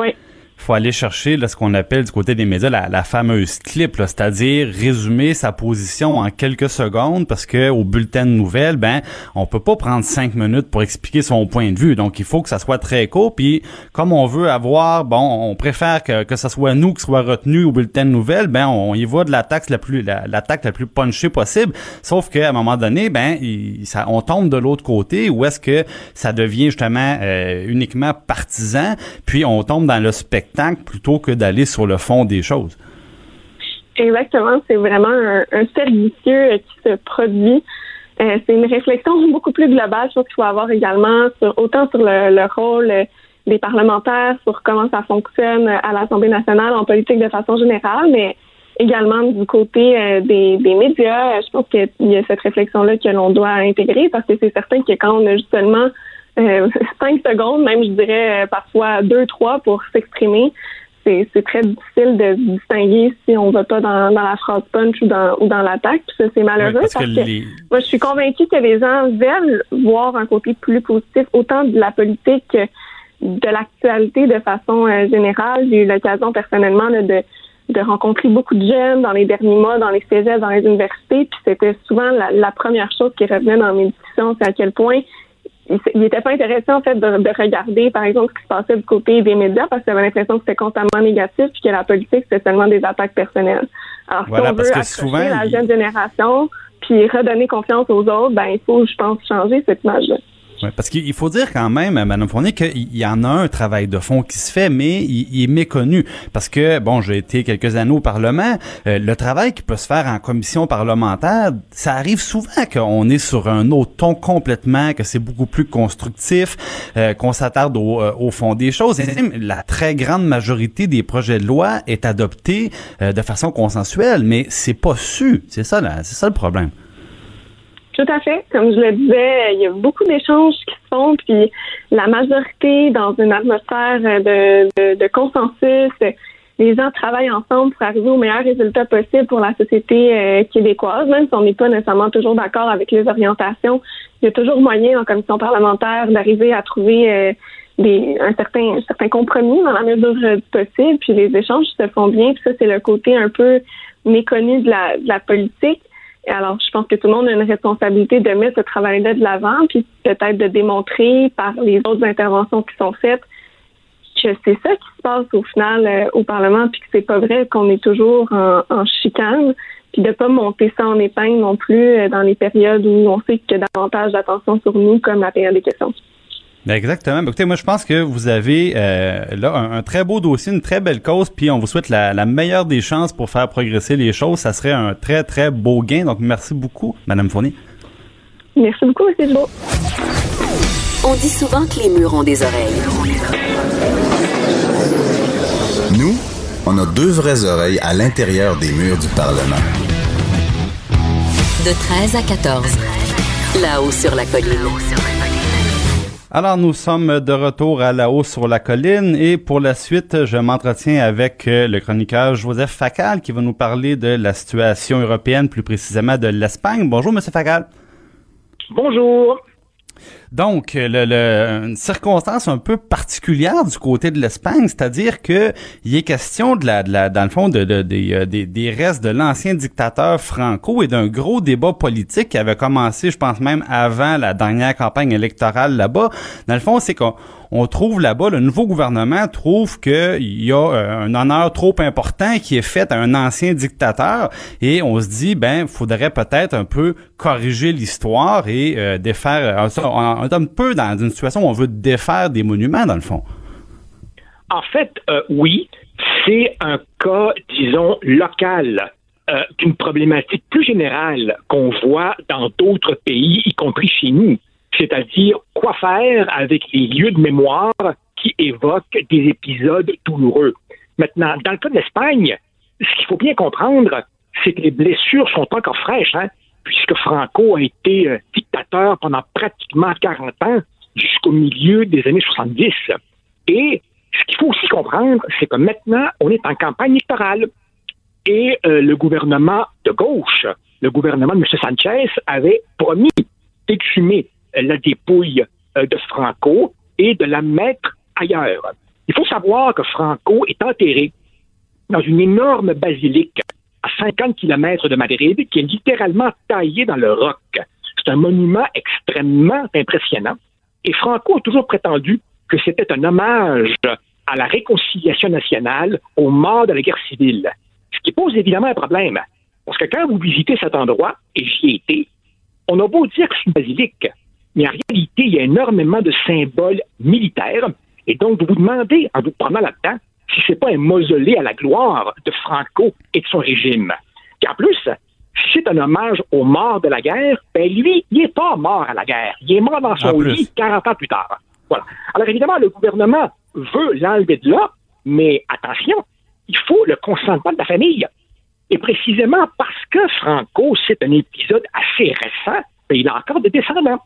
faut aller chercher là, ce qu'on appelle du côté des médias la, la fameuse clip, c'est-à-dire résumer sa position en quelques secondes parce que au bulletin de nouvelles, ben on peut pas prendre cinq minutes pour expliquer son point de vue. Donc il faut que ça soit très court. Puis comme on veut avoir, bon, on préfère que, que ça soit nous qui soit retenu au bulletin de nouvelles, ben on y va de l'attaque la plus l'attaque la, plus punchée possible. Sauf qu'à un moment donné, ben il, ça, on tombe de l'autre côté où est-ce que ça devient justement euh, uniquement partisan, puis on tombe dans le plutôt que d'aller sur le fond des choses. Exactement, c'est vraiment un, un cercle euh, qui se produit. Euh, c'est une réflexion beaucoup plus globale sur ce qu'il faut avoir également, autant sur le, rôle euh, des parlementaires, sur comment ça fonctionne à l'Assemblée nationale en politique de façon générale, mais également du côté des, médias. Je pense qu'il y a cette réflexion-là que l'on doit intégrer parce que c'est certain que quand on a justement euh, cinq secondes, même je dirais euh, parfois deux, trois pour s'exprimer. C'est, très difficile de distinguer si on va pas dans, dans la phrase punch ou dans, ou dans l'attaque. Puis ça, c'est malheureux parce, que, moi, je suis convaincue que les gens veulent voir un côté plus positif, autant de la politique que de l'actualité de façon euh, générale. J'ai eu l'occasion personnellement de, de rencontrer beaucoup de jeunes dans les derniers mois, dans les cégeps, dans les universités. Puis c'était souvent la, la première chose qui revenait dans mes discussions, c'est à quel point il n'était pas intéressé en fait de, regarder par exemple ce qui se passait du côté des médias parce qu'il avait l'impression que c'était constamment négatif puis que la politique c'était seulement des attaques personnelles. Alors si on veut accrocher la jeune génération puis redonner confiance aux autres, ben il faut je pense changer cette image-là. Ouais, parce qu'il faut dire quand même, Madame Fournier, qu'il y en a un travail de fond qui se fait, mais il, est méconnu. Parce que, bon, j'ai été quelques années au Parlement, euh, le travail qui peut se faire en commission parlementaire, ça arrive souvent qu'on est sur un autre ton complètement, que c'est beaucoup plus constructif, euh, qu'on s'attarde au, euh, au, fond des choses. La très grande majorité des projets de loi est adoptée de façon consensuelle, mais c'est pas su. C'est ça, c'est ça le problème. Tout à fait. Comme je le disais, il y a beaucoup d'échanges qui se font, puis la majorité dans une atmosphère de, de, consensus. Les gens travaillent ensemble pour arriver au meilleur résultat possible pour la société euh, québécoise, même si on n'est pas nécessairement toujours d'accord avec les orientations. Il y a toujours moyen en commission parlementaire d'arriver à trouver euh, des, un certain, un certain compromis dans la mesure du possible. Puis les échanges se font bien. Puis ça, c'est le côté un peu méconnu de la, de la politique. Alors, je pense que tout le monde a une responsabilité de mettre ce travail-là de l'avant, puis peut-être de démontrer par les autres interventions qui sont faites que c'est ça qui se passe au final euh, au Parlement, puis que c'est pas vrai qu'on est toujours en, chicane, puis de pas monter ça en épingle non plus euh, dans les périodes où on sait qu'il y a davantage d'attention sur nous, comme la période des questions. Ben, exactement. Ben, écoutez, moi je pense que vous avez euh, là un, très beau dossier, une très belle cause, puis on vous souhaite la, meilleure des chances pour faire progresser les choses. Ça serait un très très beau gain. Donc merci beaucoup, Madame Fournier. Merci beaucoup, c'est beau. On dit souvent que les murs ont des oreilles. Nous, on a deux vraies oreilles à l'intérieur des murs du Parlement. De 13 à 14, là-haut sur la colline. Alors, nous sommes de retour à la hausse sur la colline et pour la suite, je m'entretiens avec euh, le chroniqueur Joseph Facal qui va nous parler de la situation européenne, plus précisément de l'Espagne. Bonjour, Monsieur Facal. Bonjour. Donc, le, le, une circonstance un peu particulière du côté de l'Espagne, c'est-à-dire que il est question de la, de la dans le fond, de, de, des, des, des restes de l'ancien dictateur Franco et d'un gros débat politique qui avait commencé, je pense même avant la dernière campagne électorale là-bas. Dans le fond, c'est qu'on on trouve là-bas, le nouveau gouvernement trouve qu'il y a euh, un honneur trop important qui est fait à un ancien dictateur et on se dit, ben, faudrait peut-être un peu corriger l'histoire et euh, défaire, euh, on est peu dans une situation où on veut défaire des monuments, dans le fond. En fait, oui, c'est un cas, disons, local d'une problématique plus générale qu'on voit dans d'autres pays, y compris chez nous c'est-à-dire quoi faire avec les lieux de mémoire qui évoquent des épisodes douloureux? Maintenant, dans le cas de l'Espagne, ce qu'il faut bien comprendre, c'est que les blessures sont encore fraîches, hein, puisque Franco a été euh, dictateur pendant pratiquement 40 ans, jusqu'au milieu des années 70. Et ce qu'il faut aussi comprendre, c'est que maintenant, on est en campagne électorale. Et euh, le gouvernement de gauche, le gouvernement de M. Sanchez, avait promis d'exhumer la dépouille euh, de Franco et de la mettre ailleurs. Il faut savoir que Franco est enterré dans une énorme basilique à 50 km de Madrid qui est littéralement taillée dans le roc. C'est un monument extrêmement impressionnant. Et Franco a toujours prétendu que c'était un hommage à la réconciliation nationale aux morts de la guerre civile. Ce qui pose évidemment un problème. Parce que quand vous visitez cet endroit, et j'y ai été, on a beau dire que c'est une basilique, mais en réalité, il y a énormément de symboles militaires. Et donc, vous vous demandez, en vous prenant là-dedans, si c'est pas un mausolée à la gloire de Franco et de son régime. Et en plus, si c'est un hommage aux morts de la guerre, ben lui, il n'est pas mort à la guerre. Il est mort dans son lit 40 ans plus tard. Voilà. Alors évidemment, le gouvernement veut l'enlever de là, mais attention, il faut le consentement de la famille. Et précisément parce que Franco, c'est un épisode assez récent, ben, il a encore des descendants.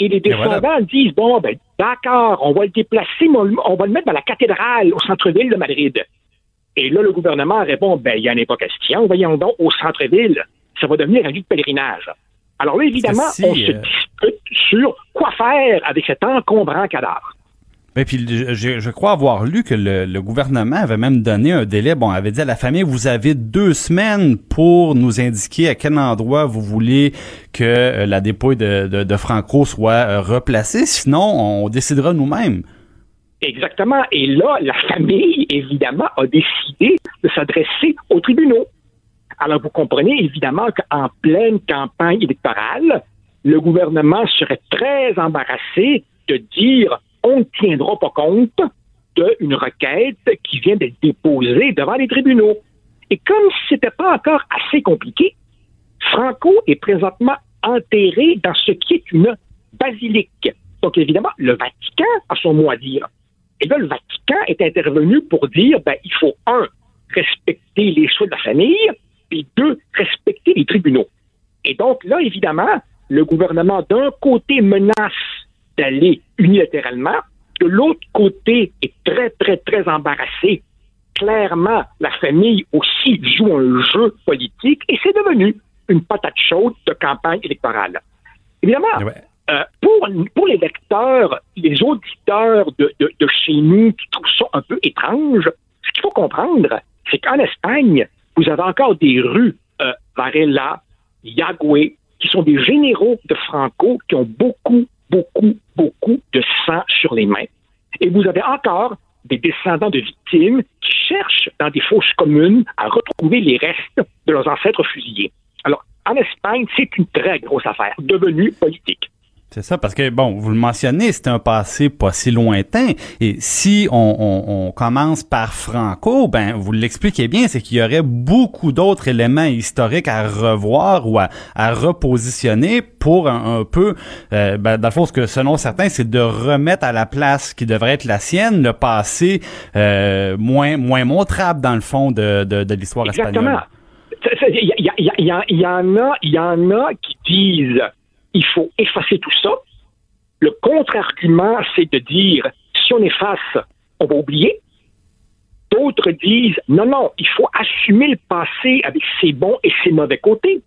Et les descendants disent bon, ben, d'accord, on va le déplacer, mais on, va le mettre dans la cathédrale au centre-ville de Madrid. Et là, le gouvernement répond ben, il n'y en a pas question, voyons donc, au centre-ville, ça va devenir un lieu de pèlerinage. Alors là, évidemment, on se euh, dispute sur quoi faire avec cet encombrant cadavre. Puis je, crois avoir lu que le, gouvernement avait même donné un délai. Bon, avait dit à la famille vous avez deux semaines pour nous indiquer à quel endroit vous voulez que euh, la dépouille de, de, Franco soit euh, replacée. Sinon, on décidera nous-mêmes. Exactement. Et là, la famille, évidemment, a décidé de s'adresser aux tribunaux. Alors, vous comprenez évidemment qu'en pleine campagne électorale, le gouvernement serait très embarrassé de dire on ne tiendra pas compte d'une requête qui vient d'être déposée devant les tribunaux. Et comme ce n'était pas encore assez compliqué, Franco est présentement enterré dans ce qui est une basilique. Donc, évidemment, le Vatican a son mot à dire. Et là, le Vatican est intervenu pour dire, ben, il faut, un, respecter les choix de la famille, et deux, respecter les tribunaux. Et donc, là, évidemment, le gouvernement, d'un côté, menace d'aller unilatéralement. De l'autre côté, est très, très, très embarrassé. Clairement, la famille aussi joue un jeu politique et c'est devenu une patate chaude de campagne électorale. Évidemment, euh, pour, pour les lecteurs, les auditeurs de, de, chez nous qui trouvent ça un peu étrange, ce qu'il faut comprendre, c'est qu'en Espagne, vous avez encore des rues euh, Varela, Yagüe, qui sont des généraux de Franco qui ont beaucoup, beaucoup, beaucoup de sang sur les mains. Et vous avez encore des descendants de victimes qui cherchent dans des fosses communes à retrouver les restes de leurs ancêtres fusillés. Alors, en Espagne, c'est une très grosse affaire, devenue politique. C'est ça, parce que, bon, vous le mentionnez, c'est un passé pas si lointain. Et si on, commence par Franco, ben, vous l'expliquez bien, c'est qu'il y aurait beaucoup d'autres éléments historiques à revoir ou à, repositionner pour un, peu, euh, ben, dans le fond, ce que selon certains, c'est de remettre à la place qui devrait être la sienne le passé euh, moins, moins montrable, dans le fond, de, de, l'histoire espagnole. Il y, y, il y en a qui disent il faut effacer tout ça. Le contre-argument, c'est de dire, si on est face, on va oublier. D'autres disent, non, non, il faut assumer le passé avec ses bons et ses mauvais côtés.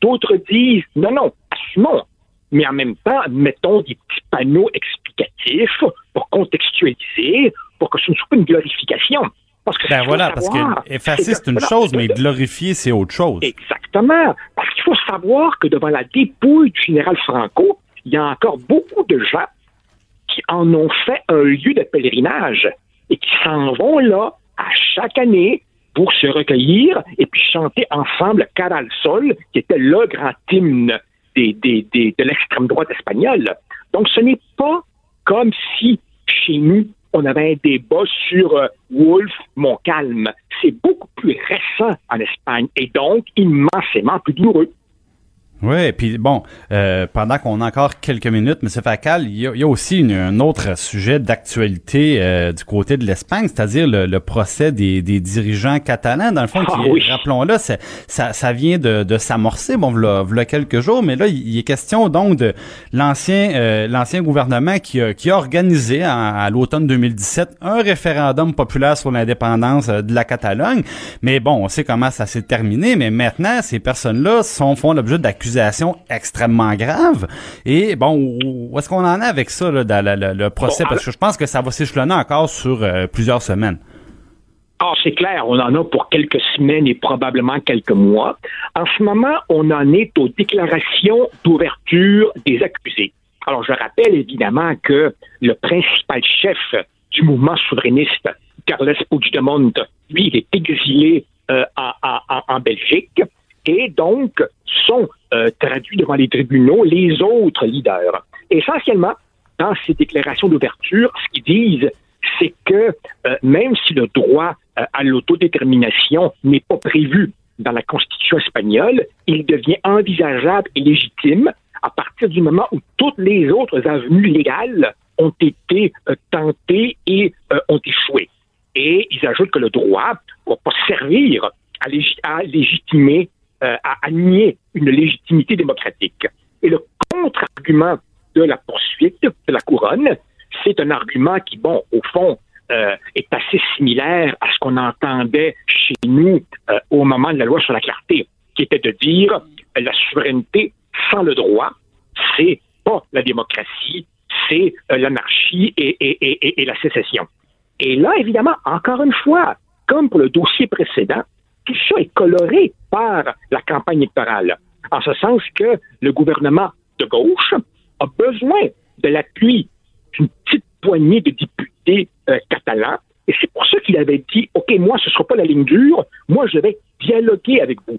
D'autres disent, non, non, assumons. Mais en même temps, mettons des petits panneaux explicatifs pour contextualiser, pour que ce ne soit pas une glorification. Parce que Ben voilà, parce que effacer, c'est une voilà, chose, mais glorifier, c'est autre chose. Exactement. Parce qu'il faut savoir que devant la dépouille du général Franco, il y a encore beaucoup de gens qui en ont fait un lieu de pèlerinage et qui s'en vont là à chaque année pour se recueillir et puis chanter ensemble Cara al Sol, qui était le grand hymne des, des- des- de l'extrême droite espagnole. Donc ce n'est pas comme si chez nous, on avait un débat sur euh, Wolf, Montcalm. C'est beaucoup plus récent en Espagne et donc immensément plus douloureux. Oui, puis bon, euh, pendant qu'on a encore quelques minutes, M. Facal, il y a, il y a aussi une- un autre sujet d'actualité euh, du côté de l'Espagne, c'est-à-dire le, le procès des, des dirigeants catalans. Dans le fond, Ah oui. rappelons-le, ça, ça vient de, de s'amorcer, bon, v'là, v'là quelques jours, mais là, il, il est question donc de l'ancien euh, l'ancien gouvernement qui a, qui a organisé à, à l'automne 2017 un référendum populaire sur l'indépendance euh, de la Catalogne. Mais bon, on sait comment ça s'est terminé, mais maintenant, ces personnes-là sont, font l'objet d'accusations extrêmement graves. Et bon, où est-ce qu'on en est avec ça, là, dans le, le- le procès? Bon, Parce que je pense que ça va s'échelonner encore sur euh, plusieurs semaines. Ah, c'est clair, on en a pour quelques semaines et probablement quelques mois. En ce moment, on en est aux déclarations d'ouverture des accusés. Alors, je rappelle évidemment que le principal chef du mouvement souverainiste, Carles Puigdemont, lui, il est exilé euh, en, en- en- en Belgique et donc sont euh, traduits devant les tribunaux les autres leaders. Essentiellement, dans ces déclarations d'ouverture, ce qu'ils disent, c'est que euh, même si le droit euh, à l'autodétermination n'est pas prévu dans la Constitution espagnole, il devient envisageable et légitime à partir du moment où toutes les autres avenues légales ont été tentées et ont échoué. Et ils ajoutent que le droit ne va pas servir à légitimer, euh, à, nier une légitimité démocratique. Et le contre-argument de la poursuite de la couronne, c'est un argument qui, bon, au fond, euh, est assez similaire à ce qu'on entendait chez nous euh, au moment de la loi sur la clarté, qui était de dire euh, la souveraineté sans le droit, c'est pas la démocratie, c'est l'anarchie et la sécession. Et là, évidemment, encore une fois, comme pour le dossier précédent, tout ça est coloré par la campagne électorale, en ce sens que le gouvernement de gauche a besoin de l'appui d'une petite poignée de députés euh, catalans. Et c'est pour ça qu'il avait dit, OK, moi, ce ne sera pas la ligne dure, moi, je vais dialoguer avec vous.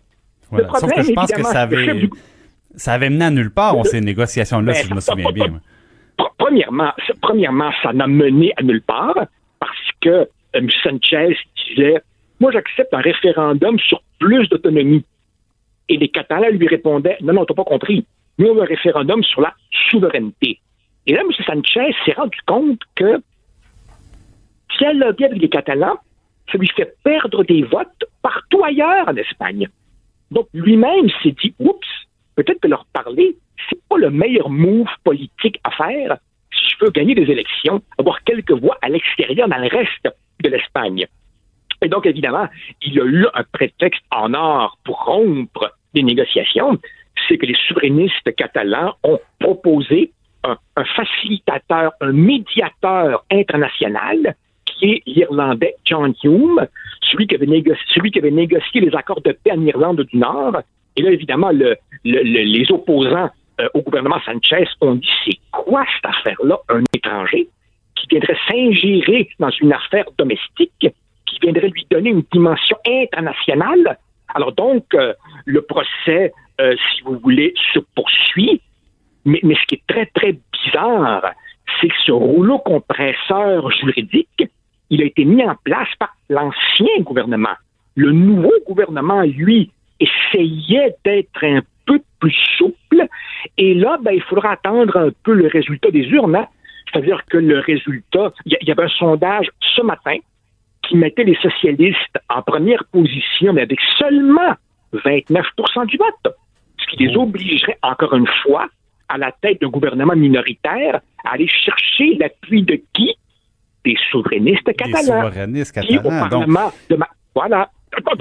Voilà. Sauf que je pense que ça avait, du- ça avait mené à nulle part, ces négociations-là, Ben, si je me souviens bien. Premièrement, ça- premièrement, ça n'a mené à nulle part parce que euh, M. Sanchez disait Moi, j'accepte un référendum sur plus d'autonomie. Et les Catalans lui répondaient Non, non, t'as pas compris. Nous, on veut un référendum sur la souveraineté. Et là, M. Sanchez s'est rendu compte que dialoguer avec les Catalans, ça lui fait perdre des votes partout ailleurs en Espagne. Donc, lui-même s'est dit Oups, peut-être que leur parler, c'est pas le meilleur move politique à faire si je veux gagner des élections, avoir quelques voix à l'extérieur dans le reste de l'Espagne. Et donc, évidemment, il y a eu un prétexte en or pour rompre les négociations, c'est que les souverainistes catalans ont proposé un, facilitateur, un médiateur international, qui est l'Irlandais John Hume, celui qui, avait négocié les accords de paix en Irlande du Nord. Et là, évidemment, le- le- le- les opposants euh, au gouvernement Sanchez ont dit c'est quoi cette affaire-là, un étranger qui viendrait s'ingérer dans une affaire domestique, qui viendrait lui donner une dimension internationale. Alors donc, euh, le procès, euh, si vous voulez, se poursuit, mais, ce qui est très, très bizarre, c'est que ce rouleau compresseur juridique, il a été mis en place par l'ancien gouvernement. Le nouveau gouvernement, lui, essayait d'être un peu plus souple. Et là, ben, il faudra attendre un peu le résultat des urnes. hein. C'est-à-dire que le résultat, il y, y avait un sondage ce matin qui mettait les socialistes en première position, mais avec seulement 29% du vote, ce qui les obligerait encore une fois à la tête d'un gouvernement minoritaire, aller chercher l'appui de qui? Des souverainistes catalans. Des souverainistes Qui, au catalans. Donc, Parlement de ma- Voilà.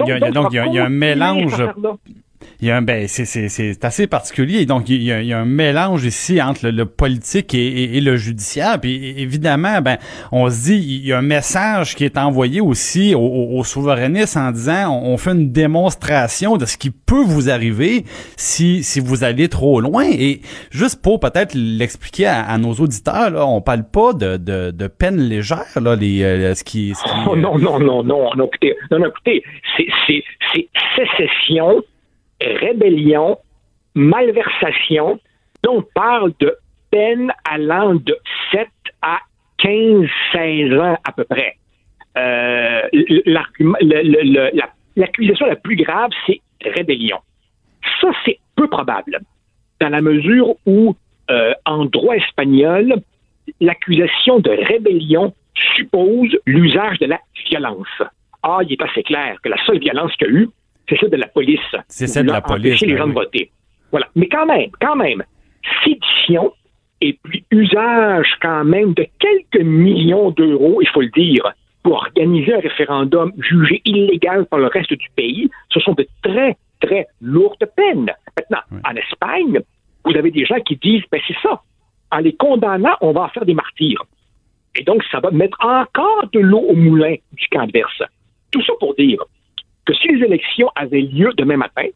il y a, donc, il y a- il y a un mélange. Il y a un, ben, c'est, c'est, c'est assez particulier. Donc, il y, a, il y a un mélange ici entre le, politique et, le judiciaire. Puis, évidemment, ben, on se dit, il y a un message qui est envoyé aussi aux, souverainistes en disant, on, fait une démonstration de ce qui peut vous arriver si, si vous allez trop loin. Et juste pour peut-être l'expliquer à, à nos auditeurs, là, on parle pas de, de, de peine légère, là, les, euh, ce qui, ce qui, non, non, non, non, non, écoutez, non, non, écoutez, c'est, c'est, c'est sécession, rébellion, malversation. on parle de peine allant de 7 à 15, 16 ans à peu près. Euh, l'accusation la plus grave, c'est rébellion. Ça, c'est peu probable, dans la mesure où, euh, en droit espagnol, l'accusation de rébellion suppose l'usage de la violence. Ah, il est assez clair que la seule violence qu'il y a eu, c'est celle de la police. C'est celle de la police, les ben gens de oui. voter. Voilà. Mais quand même, quand même, sédition et puis usage quand même de quelques millions d'euros, il faut le dire, pour organiser un référendum jugé illégal par le reste du pays, ce sont de très, très lourdes peines. Maintenant, en Espagne, vous avez des gens qui disent, ben c'est ça, en les condamnant, on va en faire des martyrs. Et donc, ça va mettre encore de l'eau au moulin du camp adverse. Tout ça pour dire que si les élections avaient lieu demain matin,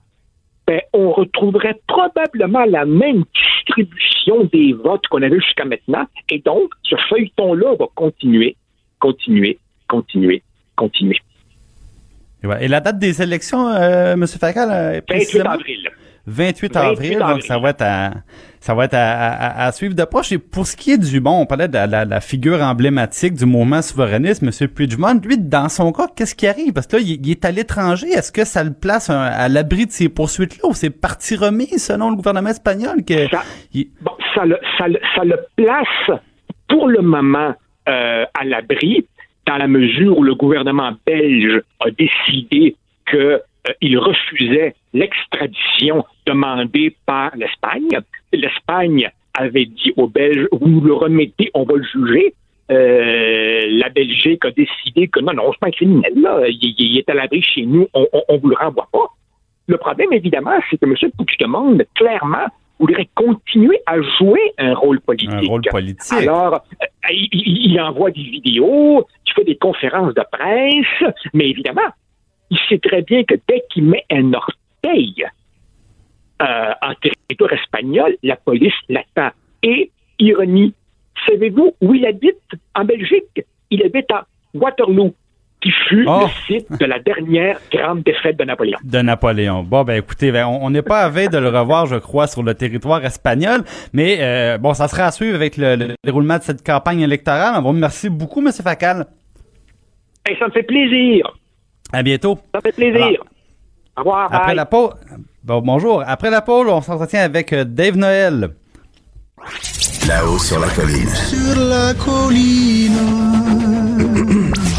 ben, on retrouverait probablement la même distribution des votes qu'on avait jusqu'à maintenant. Et donc, ce feuilleton-là va continuer, continuer, continuer, continuer. Et, la date des élections, euh, M. Facal, euh, 28 précisément? avril. 28 28 avril, donc ça va être à, ça va être à, à- à suivre de proche. Et pour ce qui est du bon, on parlait de la, la- la figure emblématique du mouvement souverainiste, M. Puigdemont. Lui, dans son cas, qu'est-ce qui arrive? Parce que là, il, il est à l'étranger. Est-ce que ça le place un- à l'abri de ces poursuites-là ou c'est parti remis selon le gouvernement espagnol que Ça, bon, ça, le, ça, le, ça le place pour le moment euh, à l'abri, dans la mesure où le gouvernement belge a décidé qu'il refusait l'extradition demandée par l'Espagne. L'Espagne avait dit aux Belges, vous nous le remettez, on va le juger. Euh, la Belgique a décidé que non, non, c'est pas un criminel, là. Il, il- il est à l'abri chez nous, on, on, on vous le renvoie pas. Le problème, évidemment, c'est que M. Puigdemont, clairement, voudrait continuer à jouer un rôle politique. Un rôle politique. Alors, euh, il, il- il envoie des vidéos, il fait des conférences de presse, mais évidemment, il sait très bien que dès qu'il met un orteil euh, en territoire espagnol, la police l'attend. Et, ironie, savez-vous où il habite? En Belgique? Il habite à Waterloo, qui fut Oh. le site de la dernière grande défaite de Napoléon. de Napoléon. Bon, ben écoutez, ben, on n'est pas à veille de le revoir, je crois, sur le territoire espagnol, mais euh, bon, ça sera à suivre avec le, le déroulement de cette campagne électorale. On vous remercie beaucoup, M. Facal. Et ça me fait plaisir. À bientôt. Ça fait plaisir. Alors, Au revoir. Après bye. la pause, bon, bonjour. Après la pause, on s'entretient avec euh, Dave Noël. Là-haut sur la colline. Sur la colline.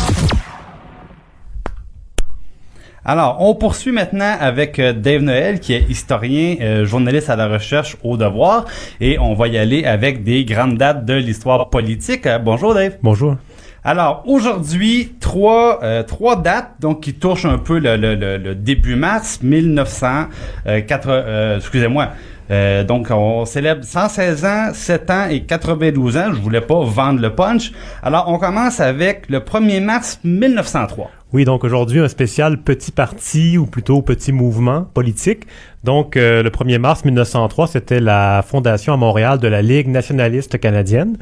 Alors, on poursuit maintenant avec euh, Dave Noël, qui est historien, euh, journaliste à la recherche au devoir, et on va y aller avec des grandes dates de l'histoire politique. Euh, bonjour Dave. Bonjour. Alors, aujourd'hui, trois, euh, trois dates donc qui touchent un peu le, le- le- le début mars 1900, euh, quatre- euh, excusez-moi. Euh, donc, on célèbre 116 ans, 7 ans et 92 ans. Je voulais pas vendre le punch. Alors, on commence avec le 1er mars 1903. Oui, donc aujourd'hui, un spécial petit parti ou plutôt petit mouvement politique. Donc, euh, le 1er mars 1903, c'était la fondation à Montréal de la Ligue nationaliste canadienne.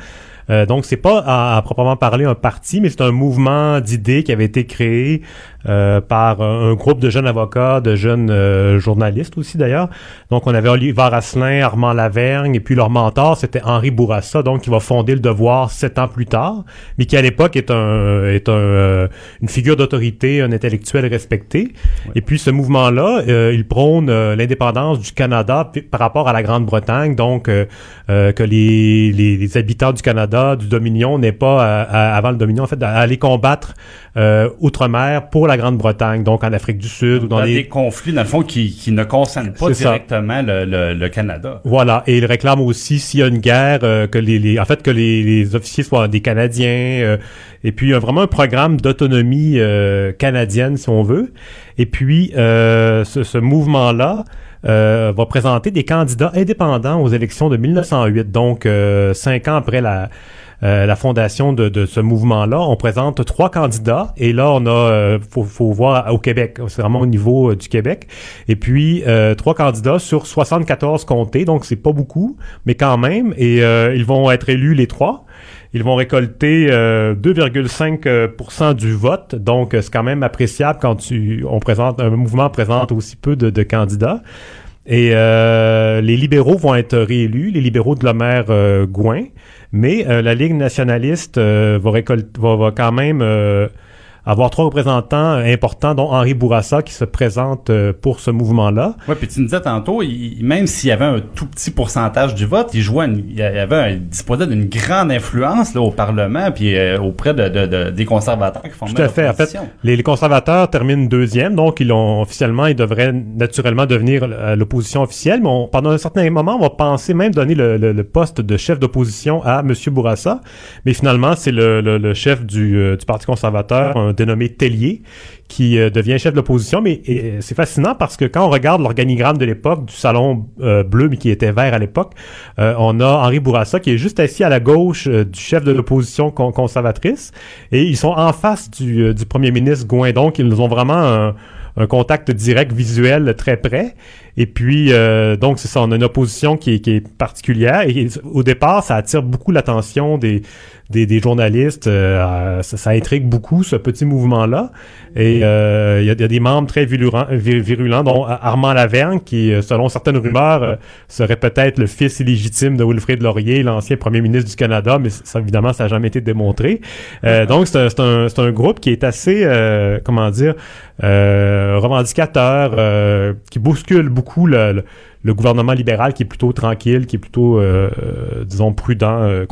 Euh, donc, c'est pas à, à proprement parler un parti, mais c'est un mouvement d'idées qui avait été créé euh, par un, un groupe de jeunes avocats, de jeunes euh, journalistes aussi d'ailleurs. Donc, on avait Olivier Asselin, Armand Lavergne, et puis leur mentor, c'était Henri Bourassa, donc qui va fonder le Devoir sept ans plus tard, mais qui à l'époque est un est un euh, une figure d'autorité, un intellectuel respecté. Et puis ce mouvement-là, euh, il prône euh, l'indépendance du Canada par rapport à la Grande-Bretagne, donc que les, les, les habitants du Canada, du Dominion, n'aient pas à- à- avant le Dominion en fait à aller combattre euh, outre-mer pour la Grande-Bretagne, donc en Afrique du Sud ou dans, Dans les... des conflits, dans le fond, qui, qui ne concernent pas directement le, le, le Canada. Voilà, et il réclame aussi s'il y a une guerre euh, que les, les- en fait que les, les officiers soient des Canadiens euh, et puis euh, vraiment un programme d'autonomie euh, canadienne si on veut. Et puis ce, ce mouvement-là euh, va présenter des candidats indépendants aux élections de 1908, donc euh, cinq ans après la euh, la fondation de, ce mouvement-là, on présente trois candidats et là on a, euh, faut, voir au Québec, c'est vraiment au niveau euh, du Québec, et puis trois candidats sur 74 comtés, donc c'est pas beaucoup, mais quand même, et ils vont être élus les trois. Ils vont récolter euh, 2,5% du vote, donc c'est quand même appréciable quand tu on présente un mouvement présente aussi peu de, candidats. Et les libéraux vont être réélus, les libéraux de la maire Gouin, mais euh, la Ligue nationaliste euh, va, récolte- va, va quand même euh, avoir trois représentants importants, dont Henri Bourassa qui se présente euh, pour ce mouvement-là. Ouais, puis tu nous disais tantôt, il- même s'il y avait un tout petit pourcentage du vote, il jouait, une- il avait, un- il disposait d'une grande influence là, au Parlement, puis euh, auprès de, de- de- des conservateurs qui formaient Tout à fait. En fait, les, les conservateurs terminent deuxième, donc ils ont officiellement, ils devraient naturellement devenir euh, l'opposition officielle. Mais on- pendant un certain moment, on va penser même donner le, le- le poste de chef d'opposition à M. Bourassa. Mais finalement, c'est le, le- le chef du, euh, du Parti conservateur, un dénommé Tellier, qui euh, devient chef de l'opposition. Mais et, c'est fascinant parce que quand on regarde l'organigramme de l'époque du salon euh, bleu, mais qui était vert à l'époque, euh, on a Henri Bourassa qui est juste assis à la gauche euh, du chef de l'opposition con- conservatrice et ils sont en face du, euh, premier ministre Gouin. Donc, ils ont vraiment un contact direct visuel très près. Et puis, euh, donc, c'est ça, on a une opposition qui est, qui est particulière. Et au départ, ça attire beaucoup l'attention des, des, des journalistes. euh, ça, ça intrigue beaucoup, ce petit mouvement-là. Et euh, il y, y a des membres très virulents, vir- virulents dont Armand Lavergne, qui, euh, selon certaines rumeurs, euh, serait peut-être le fils illégitime de Wilfrid Laurier, l'ancien premier ministre du Canada, mais ça, évidemment, ça n'a jamais été démontré. Donc, c'est un, un, un groupe qui est assez, comment dire, revendicateur, euh, qui bouscule beaucoup le, le, le gouvernement libéral, qui est plutôt tranquille, qui est plutôt, euh, euh, disons, prudent euh,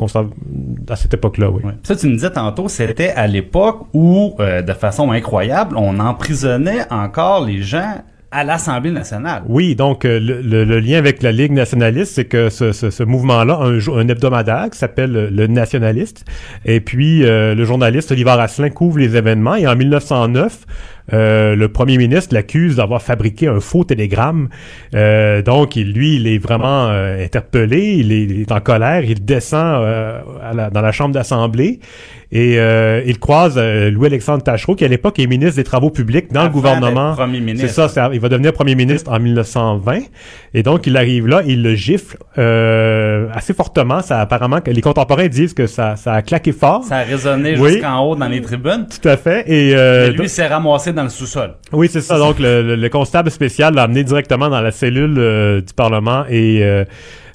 à cette époque-là, oui. Ça, tu me disais tantôt, c'était à l'époque où, euh, de façon incroyable, on emprisonnait encore les gens à l'Assemblée nationale. Oui, donc euh, le, le- le lien avec la Ligue nationaliste, c'est que ce, ce- ce mouvement-là un, un hebdomadaire qui s'appelle le, le Nationaliste. Et puis, euh, le journaliste Olivier Asselin couvre les événements. Et en 1909, euh, le premier ministre l'accuse d'avoir fabriqué un faux télégramme. Euh, donc, lui, il est vraiment euh, interpellé, il est, en colère, il descend euh, dans la chambre d'assemblée et euh, il croise euh, Louis-Alexandre Tachereau, qui à l'époque est ministre des Travaux publics dans Avant le gouvernement. premier ministre. C'est ça, il va devenir premier ministre en 1920. Et donc, il arrive là, il le gifle euh, assez fortement. Ça, apparemment, les contemporains disent que ça, ça a claqué fort. Ça a résonné Oui. jusqu'en haut dans les tribunes. Tout à fait. Et, euh, Mais lui s'est ramassé dans le sous-sol. oui, c'est ça. Donc, le, le- le constable spécial l'a amené directement dans la cellule euh, du Parlement et euh,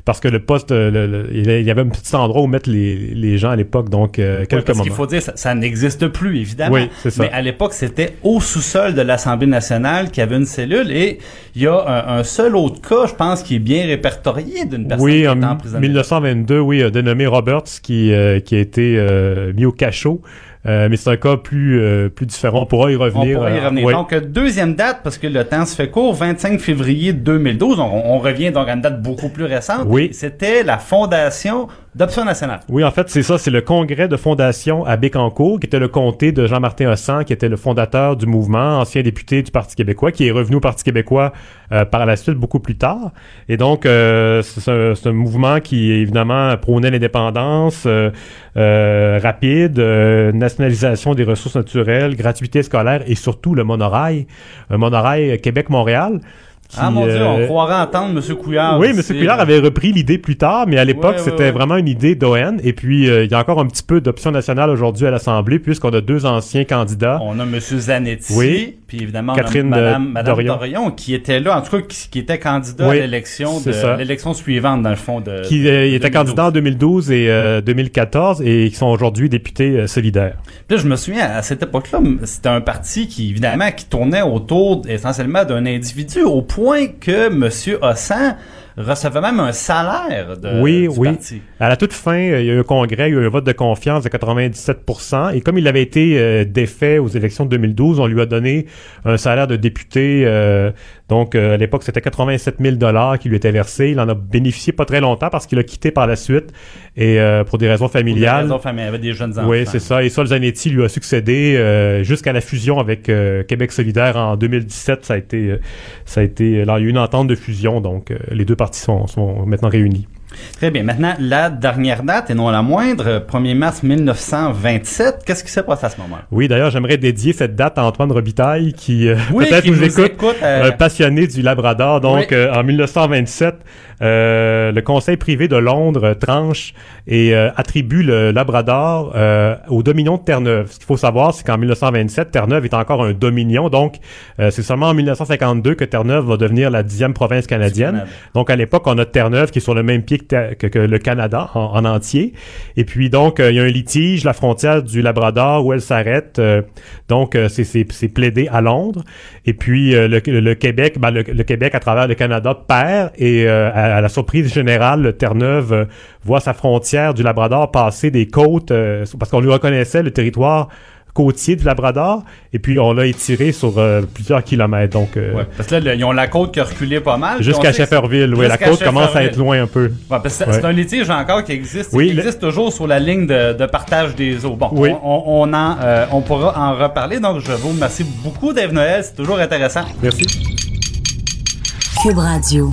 parce que le poste, euh, le- le- il y avait un petit endroit où mettre les, les gens à l'époque. Donc, euh, quelques parce qu'il faut dire, ça, ça n'existe plus, évidemment. Oui, c'est ça. Mais à l'époque, c'était au sous-sol de l'Assemblée nationale qu'il y avait une cellule et il y a un, un seul autre cas, je pense, qui est bien répertorié d'une personne Oui, qui en est emprisonnée. 1922, oui, a dénommé Roberts qui, euh, qui a été euh, mis au cachot. Euh, mais c'est un cas plus, euh, plus différent. On pourra y On revenir. pourra y euh, revenir. Donc, euh, deuxième date, parce que le temps se fait court, 25 février 2012. On, on revient donc à une date beaucoup plus récente. Oui. C'était la fondation d'Option nationale. Oui, en fait, c'est ça, c'est le congrès de fondation à Bécancourt, qui était le comté de Jean-Martin Hossan, qui était le fondateur du mouvement, ancien député du Parti québécois, qui est revenu au Parti québécois euh, par la suite beaucoup plus tard. Et donc, euh, c'est un, c'est un mouvement qui, évidemment, prônait l'indépendance euh, euh, rapide, euh, nationalisation des ressources naturelles, gratuité scolaire et surtout le monorail, un monorail Québec-Montréal. Qui, ah mon Dieu, on euh, croirait entendre M. Couillard. oui, M. Couillard avait repris l'idée plus tard, mais à l'époque, Ouais, ouais, c'était ouais. vraiment une idée d'ON. Et puis, euh, il y a encore un petit peu d'option nationale aujourd'hui à l'Assemblée, puisqu'on a deux anciens candidats. On a M. Zanetti, Oui. puis évidemment Catherine on a Madame, Madame Dorion. Dorion. qui était là, en tout cas qui, qui était candidat Oui, à l'élection de l'élection suivante dans le fond de. qui euh, de 2012. candidats en 2012 et euh, 2014 et qui sont aujourd'hui députés euh, solidaires. Puis là, je me souviens, à cette époque-là, c'était un parti qui, évidemment, qui tournait autour essentiellement d'un individu, au point que M. Hossan recevait même un salaire de, oui, du oui. parti. À la toute fin, euh, il y a eu un congrès, il y a eu un vote de confiance de 97% et comme il avait été euh, défait aux élections de 2012, on lui a donné un salaire de député. euh, donc, euh, à l'époque, c'était 87 000 dollars qui lui était versé. Il en a bénéficié pas très longtemps parce qu'il a quitté par la suite et euh, pour des raisons Pour des familiales. raisons familiales, avait des jeunes enfants. Oui, c'est ça. Et Sol Zanetti lui a succédé euh, jusqu'à la fusion avec Québec solidaire en 2017. Ça a été, ça a été, là, il y a eu une entente de fusion, donc les deux parties sont, sont maintenant réunies. Très bien. Maintenant, la dernière date, et non la moindre, euh, 1er mars 1927. Qu'est-ce qui s'est passé à ce moment-là? Oui, d'ailleurs, j'aimerais dédier cette date à Antoine Robitaille, qui euh, Oui, peut-être nous, nous écoute, écoute, euh, passionné du Labrador. Donc, Oui. euh, en 1927, euh, le Conseil privé de Londres euh, tranche et euh, attribue le Labrador euh, au Dominion de Terre-Neuve. Ce qu'il faut savoir, c'est qu'en 1927, Terre-Neuve est encore un Dominion. Donc, euh, c'est seulement en 1952 que Terre-Neuve va devenir la dixième province canadienne. Donc, à l'époque, on a Terre-Neuve qui est sur le même pied que, Ter- que- que le Canada en, en entier. Et puis, donc, euh, il y a un litige, la frontière du Labrador, où elle s'arrête. euh, donc, euh, c'est- plaidé à Londres. Et puis, euh, le, le Québec, ben, le, le Québec, à travers le Canada, perd. Et euh, à, la surprise générale, Terre-Neuve euh, voit sa frontière du Labrador passer des côtes, euh, parce qu'on lui reconnaissait le territoire côtier du Labrador, et puis on l'a étiré sur euh, plusieurs kilomètres. Donc, euh, Ouais, parce que là, le- ils ont la côte qui a reculé pas mal. Jusqu'à Shefferville, oui. La côte commence à être loin un peu. Ouais, parce que c'est Ouais. c'est un litige encore qui existe. Oui, qui le- existe toujours sur la ligne de, de partage des eaux. Bon, Oui. on, on, on en, euh, on pourra en reparler. Donc, je vous remercie beaucoup, Dave Noël. C'est toujours intéressant. Merci. Cube Radio.